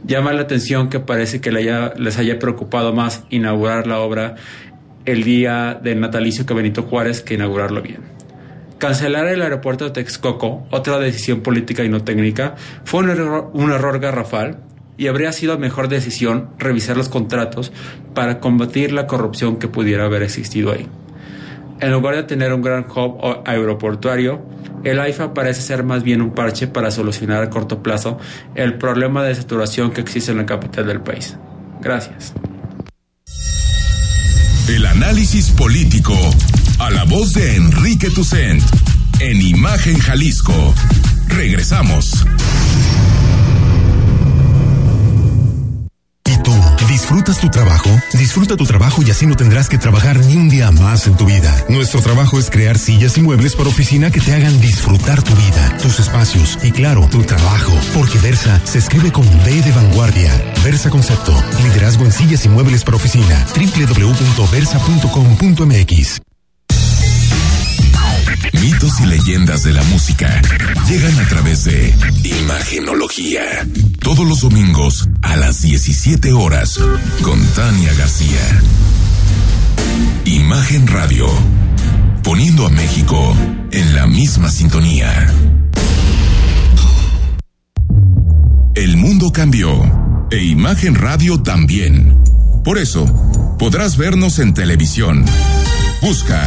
Llama la atención que parece que les haya preocupado más inaugurar la obra el día del natalicio que Benito Juárez que inaugurarlo bien. Cancelar el aeropuerto de Texcoco, otra decisión política y no técnica, fue un error, un error garrafal y habría sido mejor decisión revisar los contratos para combatir la corrupción que pudiera haber existido ahí. En lugar de tener un gran hub aeroportuario, el AIFA parece ser más bien un parche para solucionar a corto plazo el problema de saturación que existe en la capital del país. Gracias. El análisis político a la voz de Enrique Tucent en Imagen Jalisco. Regresamos. ¿Y tú? ¿Disfrutas tu trabajo? Disfruta tu trabajo y así no tendrás que trabajar ni un día más en tu vida. Nuestro trabajo es crear sillas y muebles para oficina que te hagan disfrutar tu vida, tus espacios y claro, tu trabajo. Porque Versa se escribe con B de vanguardia. Versa Concepto. Liderazgo en sillas y muebles para oficina. www.versa.com.mx. Mitos y leyendas de la música llegan a través de Imagenología. Todos los domingos a las 17 horas con Tania García. Imagen Radio. Poniendo a México en la misma sintonía. El mundo cambió e Imagen Radio también. Por eso, podrás vernos en televisión. Busca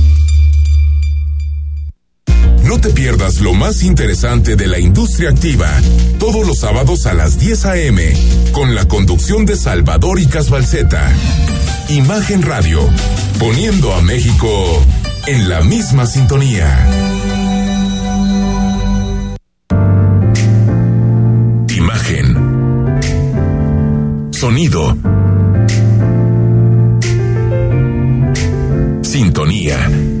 No te pierdas lo más interesante de la industria activa, todos los sábados a las 10 a.m., con la conducción de Salvador y Casbalceta. Imagen Radio, poniendo a México en la misma sintonía. Imagen. Sonido. sintonía.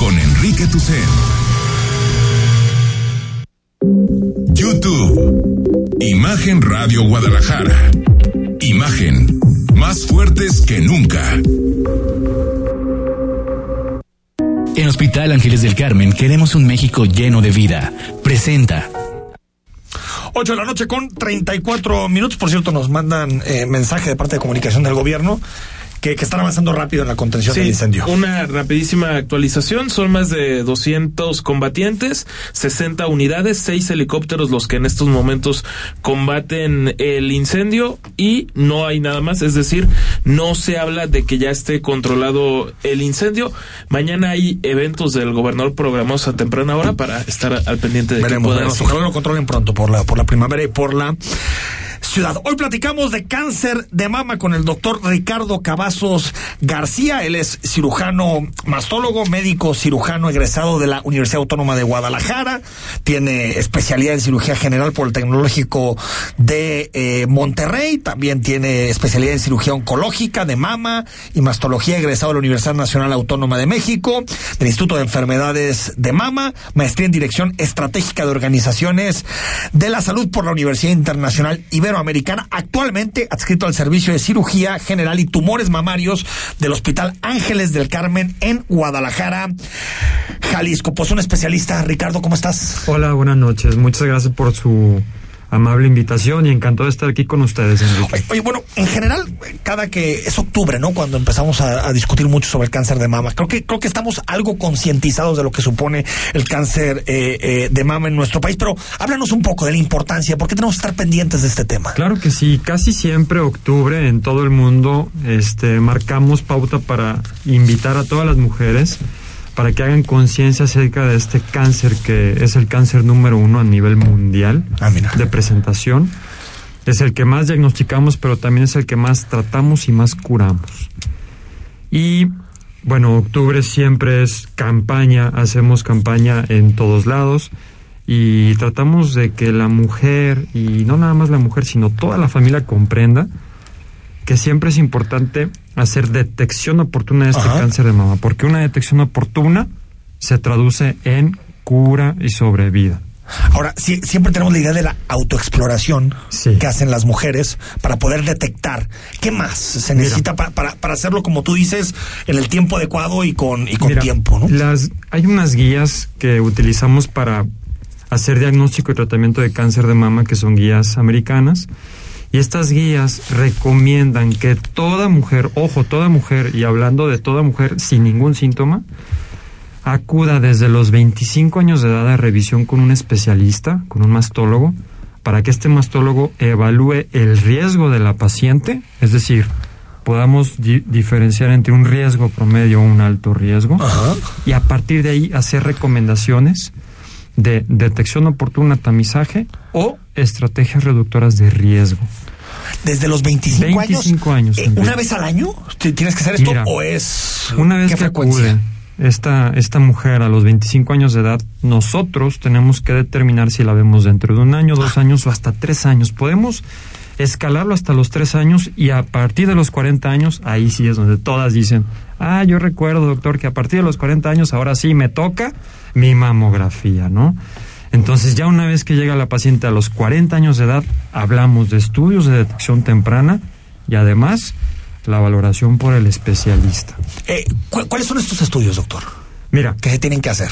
con Enrique Tucen. YouTube. Imagen Radio Guadalajara. Imagen. Más fuertes que nunca. En Hospital Ángeles del Carmen queremos un México lleno de vida. Presenta. 8 de la noche con 34 minutos. Por cierto, nos mandan eh, mensaje de parte de comunicación del gobierno que, que, están avanzando rápido en la contención sí, del incendio. Una rapidísima actualización, son más de 200 combatientes, 60 unidades, 6 helicópteros los que en estos momentos combaten el incendio y no hay nada más, es decir, no se habla de que ya esté controlado el incendio. Mañana hay eventos del gobernador programados a temprana hora para estar al pendiente de veremos, que pueda veremos, ojalá lo controlen pronto por la por la primavera y por la ciudad. Hoy platicamos de cáncer de mama con el doctor Ricardo Cavazos García. Él es cirujano mastólogo, médico cirujano egresado de la Universidad Autónoma de Guadalajara. Tiene especialidad en cirugía general por el Tecnológico de eh, Monterrey. También tiene especialidad en cirugía oncológica de mama y mastología egresado de la Universidad Nacional Autónoma de México, del Instituto de Enfermedades de Mama, maestría en dirección estratégica de organizaciones de la salud por la Universidad Internacional Ibero Americana, actualmente adscrito al Servicio de Cirugía General y Tumores Mamarios del Hospital Ángeles del Carmen en Guadalajara, Jalisco. Pues un especialista, Ricardo, ¿cómo estás? Hola, buenas noches. Muchas gracias por su amable invitación y encantado de estar aquí con ustedes, Enrique. Oye, oye, bueno, en general, cada que es octubre, ¿no? Cuando empezamos a, a, discutir mucho sobre el cáncer de mama, creo que creo que estamos algo concientizados de lo que supone el cáncer eh, eh, de mama en nuestro país. Pero háblanos un poco de la importancia, ¿por qué tenemos que estar pendientes de este tema? Claro que sí, casi siempre octubre en todo el mundo, este, marcamos pauta para invitar a todas las mujeres para que hagan conciencia acerca de este cáncer que es el cáncer número uno a nivel mundial ah, de presentación. Es el que más diagnosticamos, pero también es el que más tratamos y más curamos. Y bueno, octubre siempre es campaña, hacemos campaña en todos lados y tratamos de que la mujer, y no nada más la mujer, sino toda la familia comprenda que siempre es importante hacer detección oportuna de este Ajá. cáncer de mama, porque una detección oportuna se traduce en cura y sobrevida. Ahora, si, siempre tenemos la idea de la autoexploración sí. que hacen las mujeres para poder detectar. ¿Qué más se necesita para, para, para, hacerlo, como tú dices, en el tiempo adecuado y con, y con Mira, tiempo? ¿no? Las, hay unas guías que utilizamos para hacer diagnóstico y tratamiento de cáncer de mama, que son guías americanas. Y estas guías recomiendan que toda mujer, ojo, toda mujer, y hablando de toda mujer sin ningún síntoma, acuda desde los 25 años de edad a revisión con un especialista, con un mastólogo, para que este mastólogo evalúe el riesgo de la paciente, es decir, podamos di diferenciar entre un riesgo promedio o un alto riesgo, Ajá. y a partir de ahí hacer recomendaciones de detección oportuna, tamizaje o estrategias reductoras de riesgo. Desde los 25, 25 años. años eh, ¿Una vez al año tienes que hacer esto Mira, o es una vez qué que frecuencia? acude esta, esta mujer a los 25 años de edad, nosotros tenemos que determinar si la vemos dentro de un año, dos años o hasta tres años. Podemos escalarlo hasta los tres años y a partir de los 40 años, ahí sí es donde todas dicen, ah, yo recuerdo, doctor, que a partir de los 40 años ahora sí me toca mi mamografía, ¿no? Entonces ya una vez que llega la paciente a los 40 años de edad, hablamos de estudios de detección temprana y además la valoración por el especialista. Eh, ¿cu ¿Cuáles son estos estudios, doctor? Mira. ¿Qué se tienen que hacer?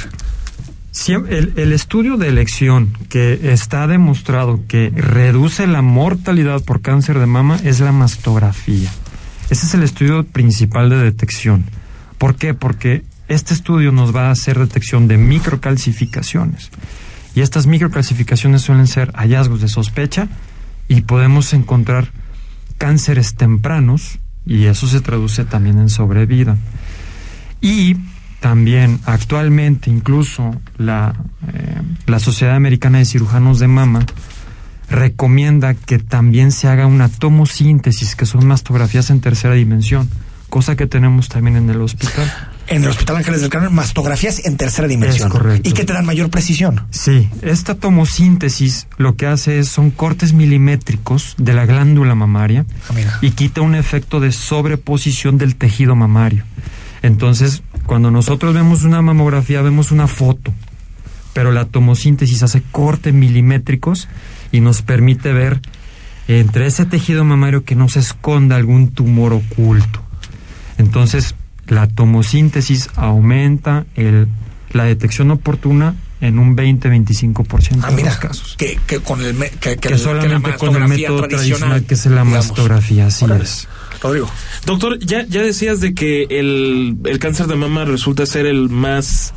El, el, estudio de elección que está demostrado que reduce la mortalidad por cáncer de mama es la mastografía. Ese es el estudio principal de detección. ¿Por qué? Porque este estudio nos va a hacer detección de microcalcificaciones. Y estas microcalcificaciones suelen ser hallazgos de sospecha y podemos encontrar cánceres tempranos y eso se traduce también en sobrevida. Y también actualmente incluso la, eh, la Sociedad Americana de Cirujanos de Mama recomienda que también se haga una tomosíntesis, que son mastografías en tercera dimensión, cosa que tenemos también en el hospital. En el Hospital Ángeles del Carmen, mastografías en tercera dimensión. Es correcto. Y que te dan mayor precisión. Sí, esta tomosíntesis lo que hace es son cortes milimétricos de la glándula mamaria Ah, mira. y quita un efecto de sobreposición del tejido mamario. Entonces, cuando nosotros vemos una mamografía, vemos una foto, pero la tomosíntesis hace cortes milimétricos y nos permite ver entre ese tejido mamario que no se esconda algún tumor oculto. Entonces, la tomosíntesis aumenta el, la detección oportuna en un 20-25% Ah, de mira, los casos. que, que con el, que, que solamente la con el método tradicional, que es la digamos. mastografía, así Órale. es. Rodrigo. Doctor, ya, ya decías de que el, el cáncer de mama resulta ser el más,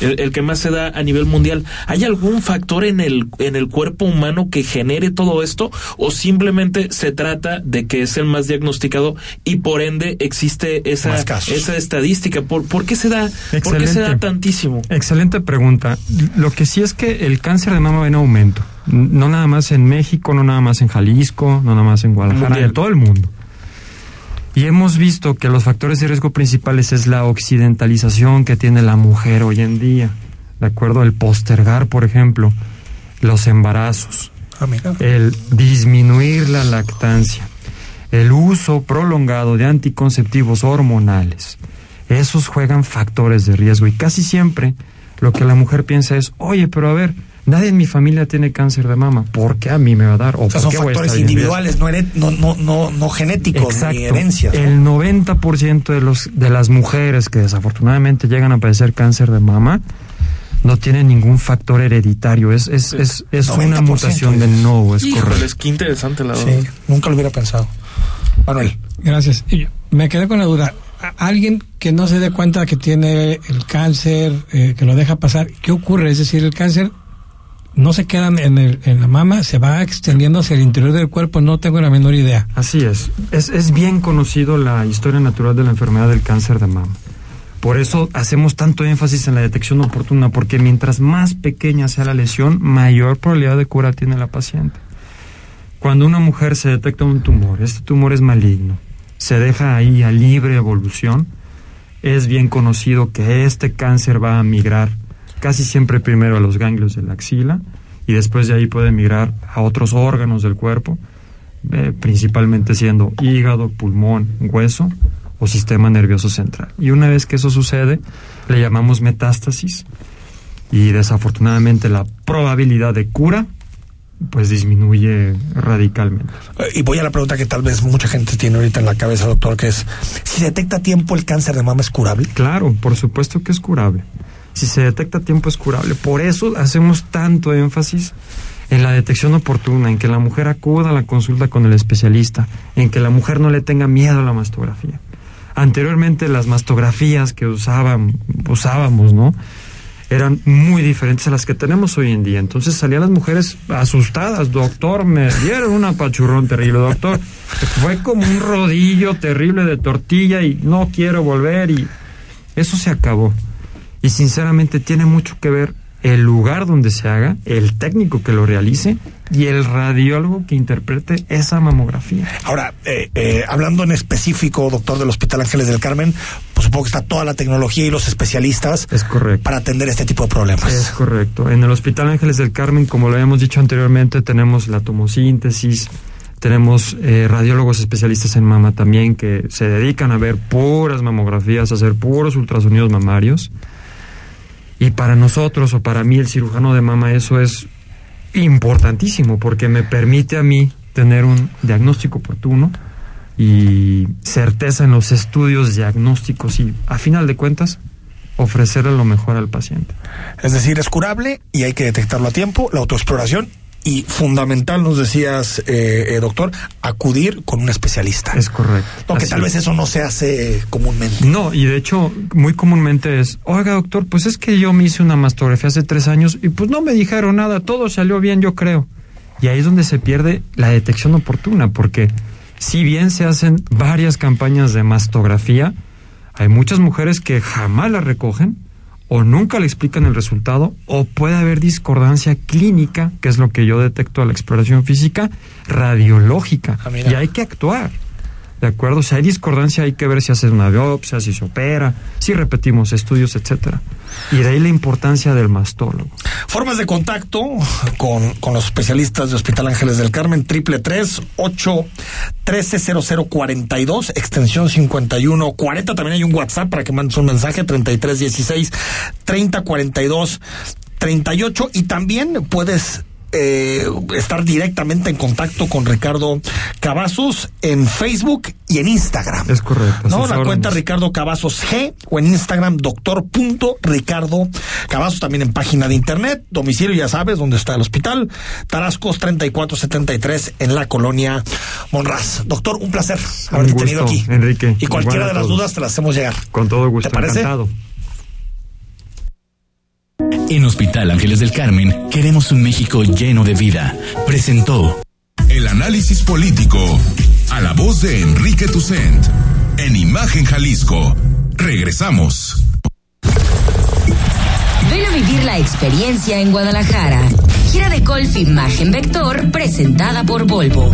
el, el que más se da a nivel mundial. ¿Hay algún factor en el, en el cuerpo humano que genere todo esto? ¿O simplemente se trata de que es el más diagnosticado y por ende existe esa, esa estadística? ¿Por, por qué se da, por qué se da Excelente. tantísimo? Excelente pregunta. Lo que sí es que el cáncer de mama va en aumento. No nada más en México, no nada más en Jalisco, no nada más en Guadalajara, Mundial. en todo el mundo. Y hemos visto que los factores de riesgo principales es la occidentalización que tiene la mujer hoy en día. ¿De acuerdo? El postergar, por ejemplo, los embarazos. Ah, mira. el disminuir la lactancia, el uso prolongado de anticonceptivos hormonales. Esos juegan factores de riesgo y casi siempre lo que la mujer piensa es, oye, pero a ver, nadie en mi familia tiene cáncer de mama, ¿por qué a mí me va a dar? ¿O O sea, por son factores estar en riesgo?" individuales, no, no, no, no, genéticos Exacto. ni herencias. ¿no? El 90% de, los, de las mujeres que desafortunadamente llegan a padecer cáncer de mama no tienen ningún factor hereditario. Es, es, es, es una 90% mutación de no, es Híjoles, correcto. qué interesante la Sí, verdad. nunca lo hubiera pensado. Manuel. Gracias. Y me quedé con la duda. Alguien que no se dé cuenta que tiene el cáncer, eh, que lo deja pasar, ¿qué ocurre? Es decir, el cáncer no se queda en, el, en la mama, se va extendiendo hacia el interior del cuerpo, no tengo la menor idea. Así es. es. Es bien conocido la historia natural de la enfermedad del cáncer de mama. Por eso hacemos tanto énfasis en la detección oportuna, porque mientras más pequeña sea la lesión, mayor probabilidad de cura tiene la paciente. Cuando una mujer se detecta un tumor, este tumor es maligno, se deja ahí a libre evolución, es bien conocido que este cáncer va a migrar casi siempre primero a los ganglios de la axila y después de ahí puede migrar a otros órganos del cuerpo, eh, principalmente siendo hígado, pulmón, hueso o sistema nervioso central. Y una vez que eso sucede, le llamamos metástasis y desafortunadamente la probabilidad de cura pues disminuye radicalmente. Eh, Y voy a la pregunta que tal vez mucha gente tiene ahorita en la cabeza, doctor, que es, si detecta a tiempo el cáncer de mama es curable. Claro, por supuesto que es curable. Si se detecta a tiempo es curable. Por eso hacemos tanto énfasis en la detección oportuna, en que la mujer acuda a la consulta con el especialista, en que la mujer no le tenga miedo a la mastografía. Anteriormente las mastografías que usaban, usábamos, ¿no? Eran muy diferentes a las que tenemos hoy en día. Entonces salían las mujeres asustadas, doctor, me dieron un apachurrón terrible, doctor. Fue como un rodillo terrible de tortilla y no quiero volver y eso se acabó. Y sinceramente tiene mucho que ver el lugar donde se haga, el técnico que lo realice y el radiólogo que interprete esa mamografía. Ahora, eh, eh, hablando en específico, doctor del Hospital Ángeles del Carmen, pues supongo que está toda la tecnología y los especialistas Es correcto. para atender este tipo de problemas. Es correcto. En el Hospital Ángeles del Carmen, como lo habíamos dicho anteriormente, tenemos la tomosíntesis, tenemos eh, radiólogos especialistas en mama también que se dedican a ver puras mamografías, a hacer puros ultrasonidos mamarios. Y para nosotros o para mí el cirujano de mama eso es importantísimo porque me permite a mí tener un diagnóstico oportuno y certeza en los estudios diagnósticos y a final de cuentas ofrecerle lo mejor al paciente. Es decir, es curable y hay que detectarlo a tiempo, la autoexploración y fundamental, nos decías, eh, eh, doctor, acudir con un especialista. Es correcto. No, que Así tal es. vez eso no se hace comúnmente. No, y de hecho, muy comúnmente es, oiga doctor, pues es que yo me hice una mastografía hace tres años y pues no me dijeron nada, todo salió bien, yo creo. Y ahí es donde se pierde la detección oportuna, porque si bien se hacen varias campañas de mastografía, hay muchas mujeres que jamás la recogen o nunca le explican el resultado o puede haber discordancia clínica, que es lo que yo detecto a la exploración física, radiológica. Ah, y hay que actuar. ¿De acuerdo? Si hay discordancia hay que ver si hace una biopsia, si se opera, si repetimos estudios, etcétera. Y de ahí la importancia del mastólogo. Formas de contacto con, con los especialistas de Hospital Ángeles del Carmen, triple tres ocho trece cero cero cuarenta y dos, extensión cincuenta y uno cuarenta. También hay un WhatsApp para que mandes un mensaje, treinta y tres dieciséis treinta cuarenta y dos treinta y ocho. Y también puedes eh, estar directamente en contacto con Ricardo Cavazos en Facebook y en Instagram. Es correcto. No, la cuenta Ricardo Cavazos G o en Instagram doctor.ricardo Cavazos también en página de internet, domicilio ya sabes dónde está el hospital, Tarascos 3473 en la colonia Monraz. Doctor, un placer Un haberte tenido aquí. Enrique. Y cualquiera de las dudas te las hacemos llegar. Con todo gusto, ¿Te parece? encantado. En Hospital Ángeles del Carmen queremos un México lleno de vida. Presentó El análisis político a la voz de Enrique Tucent en Imagen Jalisco. Regresamos. Ven a vivir la experiencia en Guadalajara. Gira de golf Imagen Vector presentada por Volvo.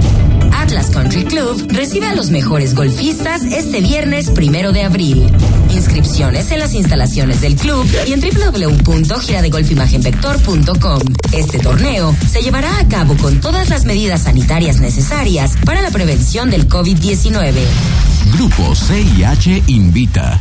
Atlas Country Club recibe a los mejores golfistas este viernes primero de abril. Inscripciones en las instalaciones del club y en www.giradegolfimagenvector.com. Este torneo se llevará a cabo con todas las medidas sanitarias necesarias para la prevención del COVID-19. Grupo CIH invita.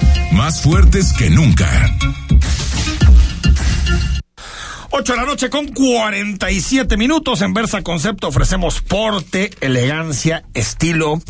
más fuertes que nunca. 8 de la noche con 47 minutos. En Versa Concepto ofrecemos porte, elegancia, estilo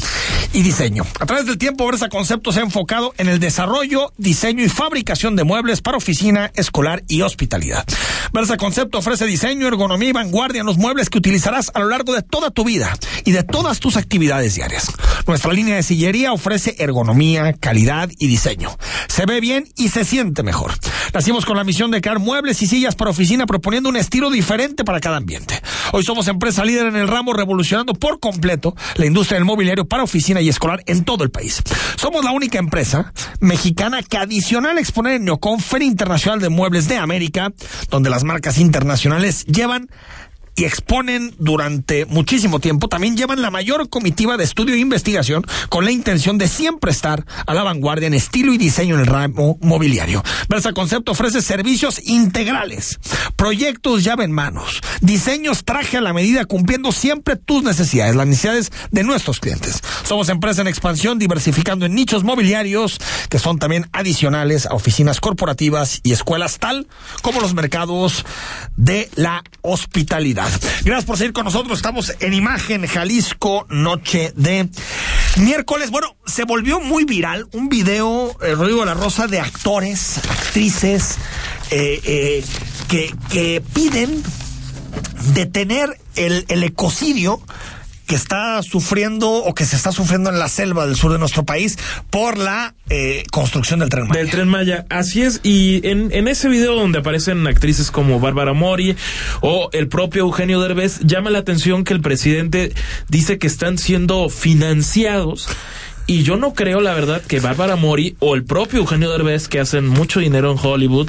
y diseño. A través del tiempo, Versa Concepto se ha enfocado en el desarrollo, diseño y fabricación de muebles para oficina, escolar y hospitalidad. Versa Concepto ofrece diseño, ergonomía y vanguardia en los muebles que utilizarás a lo largo de toda tu vida y de todas tus actividades diarias. Nuestra línea de sillería ofrece ergonomía, calidad y diseño. Se ve bien y se siente mejor. Nacimos con la misión de crear muebles y sillas para oficina proponiendo un estilo diferente para cada ambiente. Hoy somos empresa líder en el ramo revolucionando por completo la industria del mobiliario para oficina y escolar en todo el país. Somos la única empresa mexicana que adicional a exponer en Neocon Feria Internacional de Muebles de América, donde las marcas internacionales llevan y exponen durante muchísimo tiempo, también llevan la mayor comitiva de estudio e investigación con la intención de siempre estar a la vanguardia en estilo y diseño en el ramo mobiliario. Versa Concepto ofrece servicios integrales, proyectos llave en manos, diseños traje a la medida cumpliendo siempre tus necesidades, las necesidades de nuestros clientes. Somos empresa en expansión diversificando en nichos mobiliarios que son también adicionales a oficinas corporativas y escuelas tal como los mercados de la hospitalidad. Gracias por seguir con nosotros. Estamos en Imagen Jalisco, noche de miércoles. Bueno, se volvió muy viral un video, eh, Rodrigo de la Rosa, de actores, actrices, eh, eh, que, que piden detener el, el ecocidio que está sufriendo o que se está sufriendo en la selva del sur de nuestro país por la eh, construcción del tren Maya. Del tren Maya, así es. Y en, ese video donde aparecen actrices como Bárbara Mori o el propio Eugenio Derbez, llama la atención que el presidente dice que están siendo financiados. Y yo no creo, la verdad, que Bárbara Mori o el propio Eugenio Derbez, que hacen mucho dinero en Hollywood,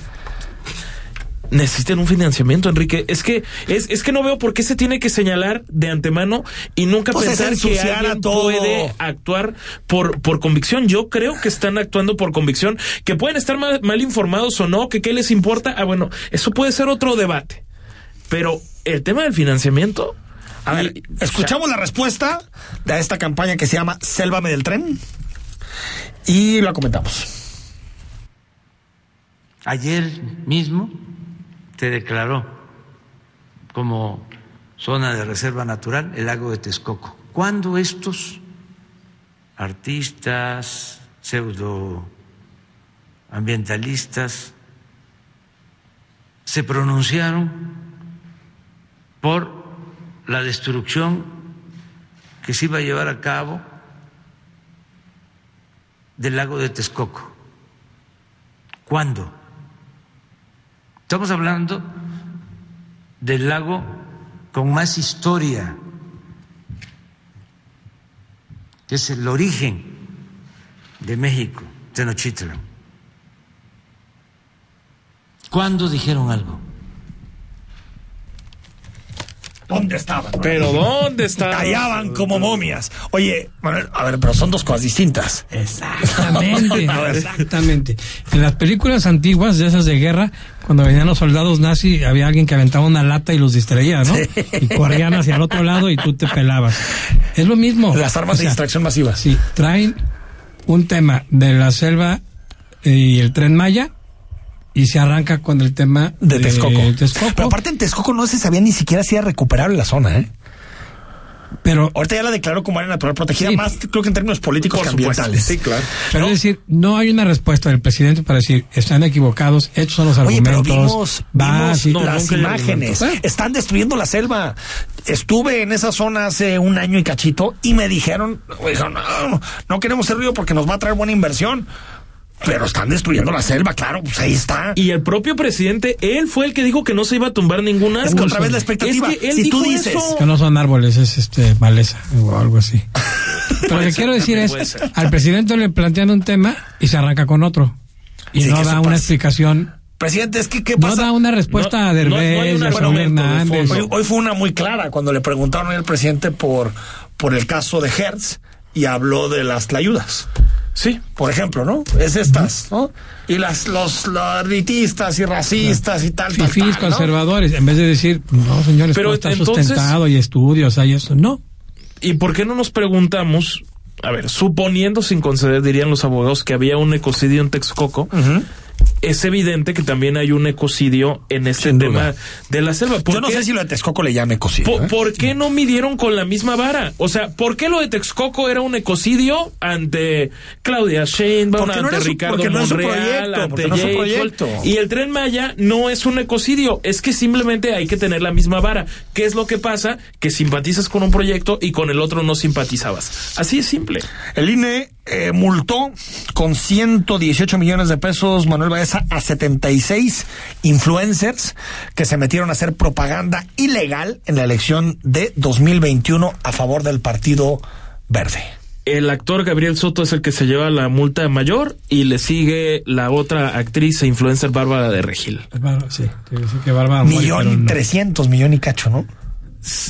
necesiten un financiamiento, Enrique. Es que es, es que no veo por qué se tiene que señalar de antemano y nunca Pues es pensar que alguien todo. puede actuar por, por convicción. Yo creo que están actuando por convicción, que pueden estar mal, mal informados o no, que qué les importa. Ah, bueno, eso puede ser otro debate. Pero el tema del financiamiento. A ver, escuchamos la respuesta de esta campaña que se llama Sélvame del tren y la comentamos. Ayer mismo se declaró como zona de reserva natural el lago de Texcoco. ¿Cuándo estos artistas, pseudoambientalistas, se pronunciaron por la destrucción que se iba a llevar a cabo del lago de Texcoco? ¿Cuándo? Estamos hablando del lago con más historia, que es el origen de México, Tenochtitlan. ¿Cuándo dijeron algo? ¿Dónde estaban? Pero ¿dónde estaban? Callaban como momias. Oye, Manuel, a ver, pero son dos cosas distintas. Exactamente, [laughs] exactamente. En las películas antiguas de esas de guerra, cuando venían los soldados nazis, había alguien que aventaba una lata y los distraía, ¿no? Y corrían hacia el otro lado y tú te pelabas. Es lo mismo. Las armas de distracción masiva. Sí, traen un tema de la selva y el tren Maya y se arranca con el tema De Texcoco. Texcoco. Pero aparte en Texcoco no se sabía ni siquiera si era recuperable la zona, ¿eh? Pero ahorita ya la declaró como área natural protegida, Sí. más creo que en términos políticos supuesto. ambientales. Sí, claro. Pero es decir, no hay una respuesta del presidente para decir, están equivocados, estos son los Oye, pero argumentos. vimos, va, vimos sí. las imágenes. Están destruyendo la selva. Estuve en esa zona hace un año y cachito y me dijeron, dijeron, no, no queremos ser río porque nos va a traer buena inversión. Pero están destruyendo la selva, claro, pues ahí está. Y el propio presidente, él fue el que dijo que no se iba a tumbar ningún árbol. Es que otra vez la expectativa. Es que él Si tú dijo dices eso. Que no son árboles, es este maleza o algo así. [laughs] Pero lo que quiero decir es, al presidente le plantean un tema y se arranca con otro. Y Sí, no da una explicación, Presidente, es que ¿qué no pasa? da una respuesta No- a no- no Derbez, hay un a Saúl argumento de Hernández. fondo. Hoy, hoy fue una muy clara cuando le preguntaron al presidente por, por el caso de Hertz y habló de las tlayudas. Sí. Por ejemplo, ¿no? Es estas, ¿no? Y las, los, elitistas y racistas y tal, tal, Fifís tal, ¿no? conservadores, en vez de decir, no señores, Pero está entonces- sustentado y estudios, hay eso. No, ¿Y por qué no nos preguntamos, a ver, suponiendo sin conceder, dirían los abogados, que había un ecocidio en Texcoco, es evidente que también hay un ecocidio en este Sin tema duda. de la selva. ¿Por Yo no qué- sé si lo de Texcoco le llame ecocidio. ¿Por, ¿eh? por qué no midieron con la misma vara? O sea, ¿por qué lo de Texcoco era un ecocidio ante Claudia Sheinbaum, no ante su- Ricardo no Monreal, proyecto, ante no proyecto. Y el Tren Maya no es un ecocidio, es que simplemente hay que tener la misma vara. ¿Qué es lo que pasa? Que simpatizas con un proyecto y con el otro no simpatizabas. Así es simple. El INE eh, multó con 118 millones de pesos, Manuel Baeza, a 76 influencers que se metieron a hacer propaganda ilegal en la elección de 2021 a favor del Partido Verde. El actor Gabriel Soto es el que se lleva la multa mayor y le sigue la otra actriz e influencer Bárbara de Regil. sí, quiero decir que Bárbara Millón y no. trescientos, millón y cacho, ¿no?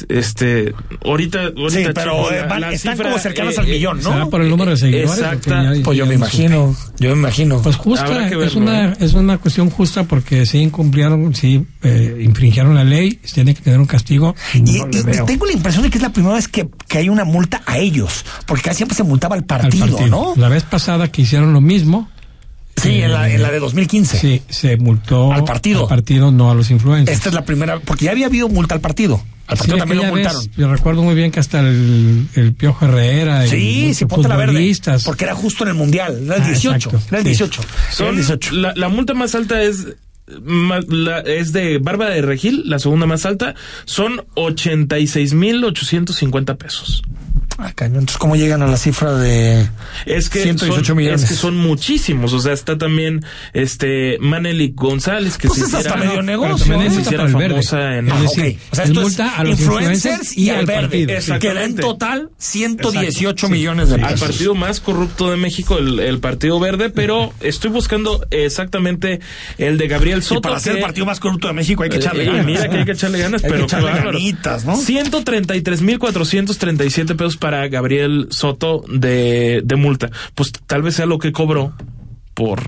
Este, ahorita, ahorita Sí, pero eh, la- van- la están cifra, como cercanos eh, al eh, millón, ¿Será ¿no? por el número de seguidores? Exacta. Pues yo me imagino, yo me imagino. Pues justa, es, verlo, una, ¿eh? es una cuestión justa porque sí incumplieron, sí eh, infringieron la ley, tienen que tener un castigo. Y, no tengo la impresión de que es la primera vez que, que hay una multa a ellos, porque casi siempre se multaba al al partido, partido. ¿no? La vez pasada que hicieron lo mismo, Sí, en la, en la de 2015. sí, se multó Al partido. al partido, no a los influencers. Esta es la primera, porque ya había habido multa al partido. Al Sí, también lo aquella vez, multaron. yo recuerdo muy bien que hasta el, el Piojo Herrera y Sí, sí, ponte la verde. Porque era justo en el Mundial. Era el Ah, 18. exacto, Era el sí. 18. Era Son- el 18. la, la multa más alta es la- es de Bárbara de Regil, la segunda más alta, son 86.850 pesos. Ah, cañón. Entonces, ¿cómo llegan a la cifra de Es que 118 son, millones? Es que son muchísimos. O sea, está también este Maneli González, que Pues se es hasta medio pero negocio, también ¿no? se Multa hiciera famosa en... Ah, decir, ok. O sea, es esto multa es a los influencers y al al verde. Que da en total 118 Exacto. millones de Al pesos. partido más corrupto de México, el, el Partido Verde, pero estoy buscando exactamente el de Gabriel Y Soto. para ser que- el partido más corrupto de México hay que echarle Eh, ganas. Mira que hay que echarle ganas, Hay que pero echarle qué bárbaro. ganitas, ¿no? 133.437 pesos para Gabriel Soto de, de multa. Pues tal vez sea lo que cobró por...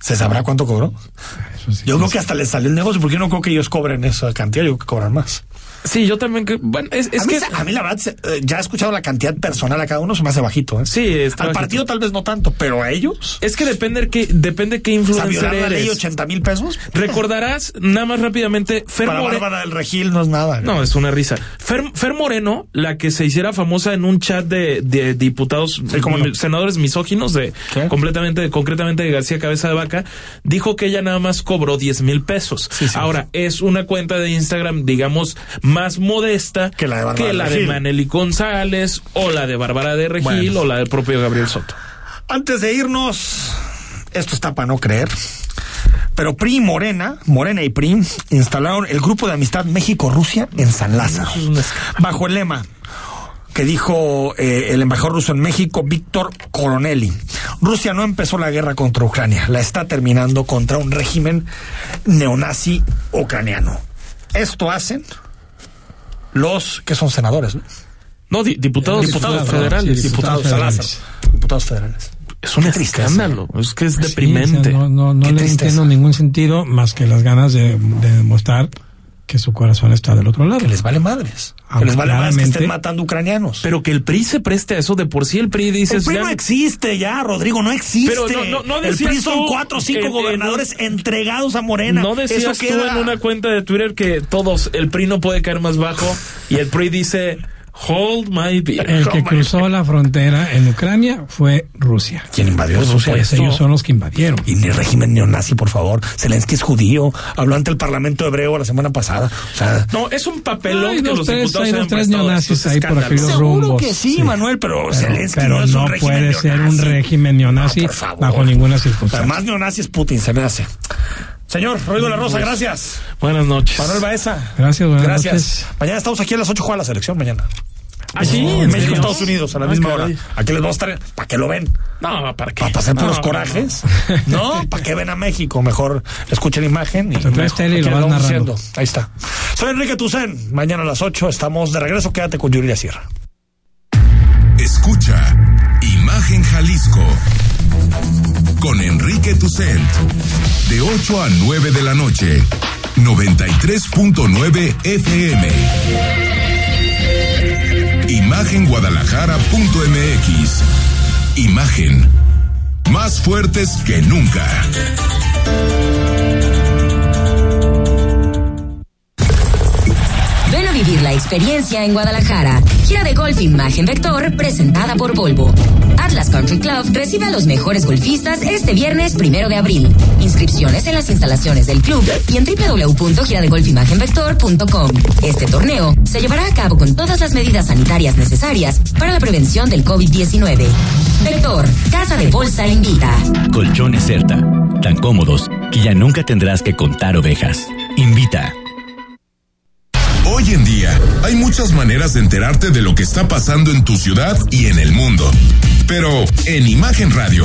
¿Se sabrá cuánto cobró? yo creo que hasta les salió el negocio, porque yo no creo que ellos cobren esa cantidad, yo creo que cobran más. Sí, yo también que... Bueno, es, es a, mí, que... se- a mí la verdad, eh, ya he escuchado la cantidad personal a cada uno, se me hace bajito. ¿eh? Sí, está Al bajito. partido tal vez no tanto, pero a ellos... Es que depende que depende qué influencer la ley eres. 80 mil pesos. Recordarás nada más rápidamente Fer Para More- Bárbara del Regil no es nada. No, es una risa. Fer, Fer Moreno, la que se hiciera famosa en un chat de, de diputados, cómo no. senadores misóginos, de completamente, concretamente de García Cabeza de Vaca, dijo que ella nada más cobró 10 mil pesos. Ahora, es una cuenta de Instagram, digamos, más modesta Que la de Bárbara que la de. Maneli González, o la de Bárbara de Regil, Bueno. o la del propio Gabriel Soto. Antes de irnos, esto está para no creer. Pero PRI y Morena, Morena y PRI, instalaron el grupo de amistad México-Rusia en San Lázaro. Bajo el lema que dijo eh, el embajador ruso en México, Víctor Coronelli. Rusia no empezó la guerra contra Ucrania, la está terminando contra un régimen neonazi ucraniano. Esto hacen los que son senadores, ¿no? No, di- diputados, Diputados federales. sí, diputados federales. Diputados federales. Es un tristeza. escándalo. Es que es Sí, deprimente. o sea, no no, no le tristeza. entiendo ningún sentido más que las ganas de, de demostrar que su corazón está del otro lado. Que les vale madres. Que les vale madres que estén matando ucranianos. Pero que el PRI se preste a eso, de por sí el PRI dice... el PRI no existe ya, Rodrigo, no existe. Pero no- no- no el decías PRI son tú cuatro o cinco en- en gobernadores entregados a Morena. No decías Eso tú queda... en una cuenta de Twitter que todos, el PRI no puede caer más bajo y el PRI dice, hold my beer. El que cruzó la frontera en Ucrania fue Rusia. ¿Quién invadió Por Rusia? supuesto, ellos son los que invadieron. Y ni régimen neonazi, por favor. Zelensky es judío. Habló ante el Parlamento hebreo la semana pasada. O sea, No, es un papelón Hay que dos, los tres, diputados hay dos, tres neonazis ahí por aquellos seguro rumbos. que sí, Manuel, pero, Pero, Zelensky pero no es un no puede ser un neonazi. régimen neonazi No, favor. bajo ninguna circunstancia. Además, neonazi es Putin, se me hace. Señor, Rodrigo La Rosa, gracias. Buenas noches. Manuel Baeza. Gracias, buenas Gracias. noches. Mañana estamos aquí a las 8 juega la selección mañana. ¿Ah, sí? En ¿En México? Estados Unidos, a la Ah, misma caray. hora. Aquí les vamos a estar para que lo ven. No, ¿para qué? Para pasar por No, los no, corajes. No, [laughs] para que ven a México. Mejor escuchen imagen. Y y lo vamos narrando. Ahí está. Soy Enrique Tucen. Mañana a las 8 estamos de regreso. Quédate con Yuri Sierra. Escucha Imagen Jalisco con Enrique Tucent. De 8 a 9 de la noche 93.9 FM Imagenguadalajara.mx Imagen más fuertes que nunca Ven a vivir la experiencia en Guadalajara. Gira de golf Imagen Vector presentada por Volvo. Atlas Country Club recibe a los mejores golfistas este viernes primero de abril. Inscripciones en las instalaciones del club y en www.giradegolfimagenvector.com. Este torneo se llevará a cabo con todas las medidas sanitarias necesarias para la prevención del COVID-19. Vector, Casa de Bolsa invita. Colchones Certa, tan cómodos que ya nunca tendrás que contar ovejas. Invita. En día hay muchas maneras de enterarte de lo que está pasando en tu ciudad y en el mundo. Pero en Imagen Radio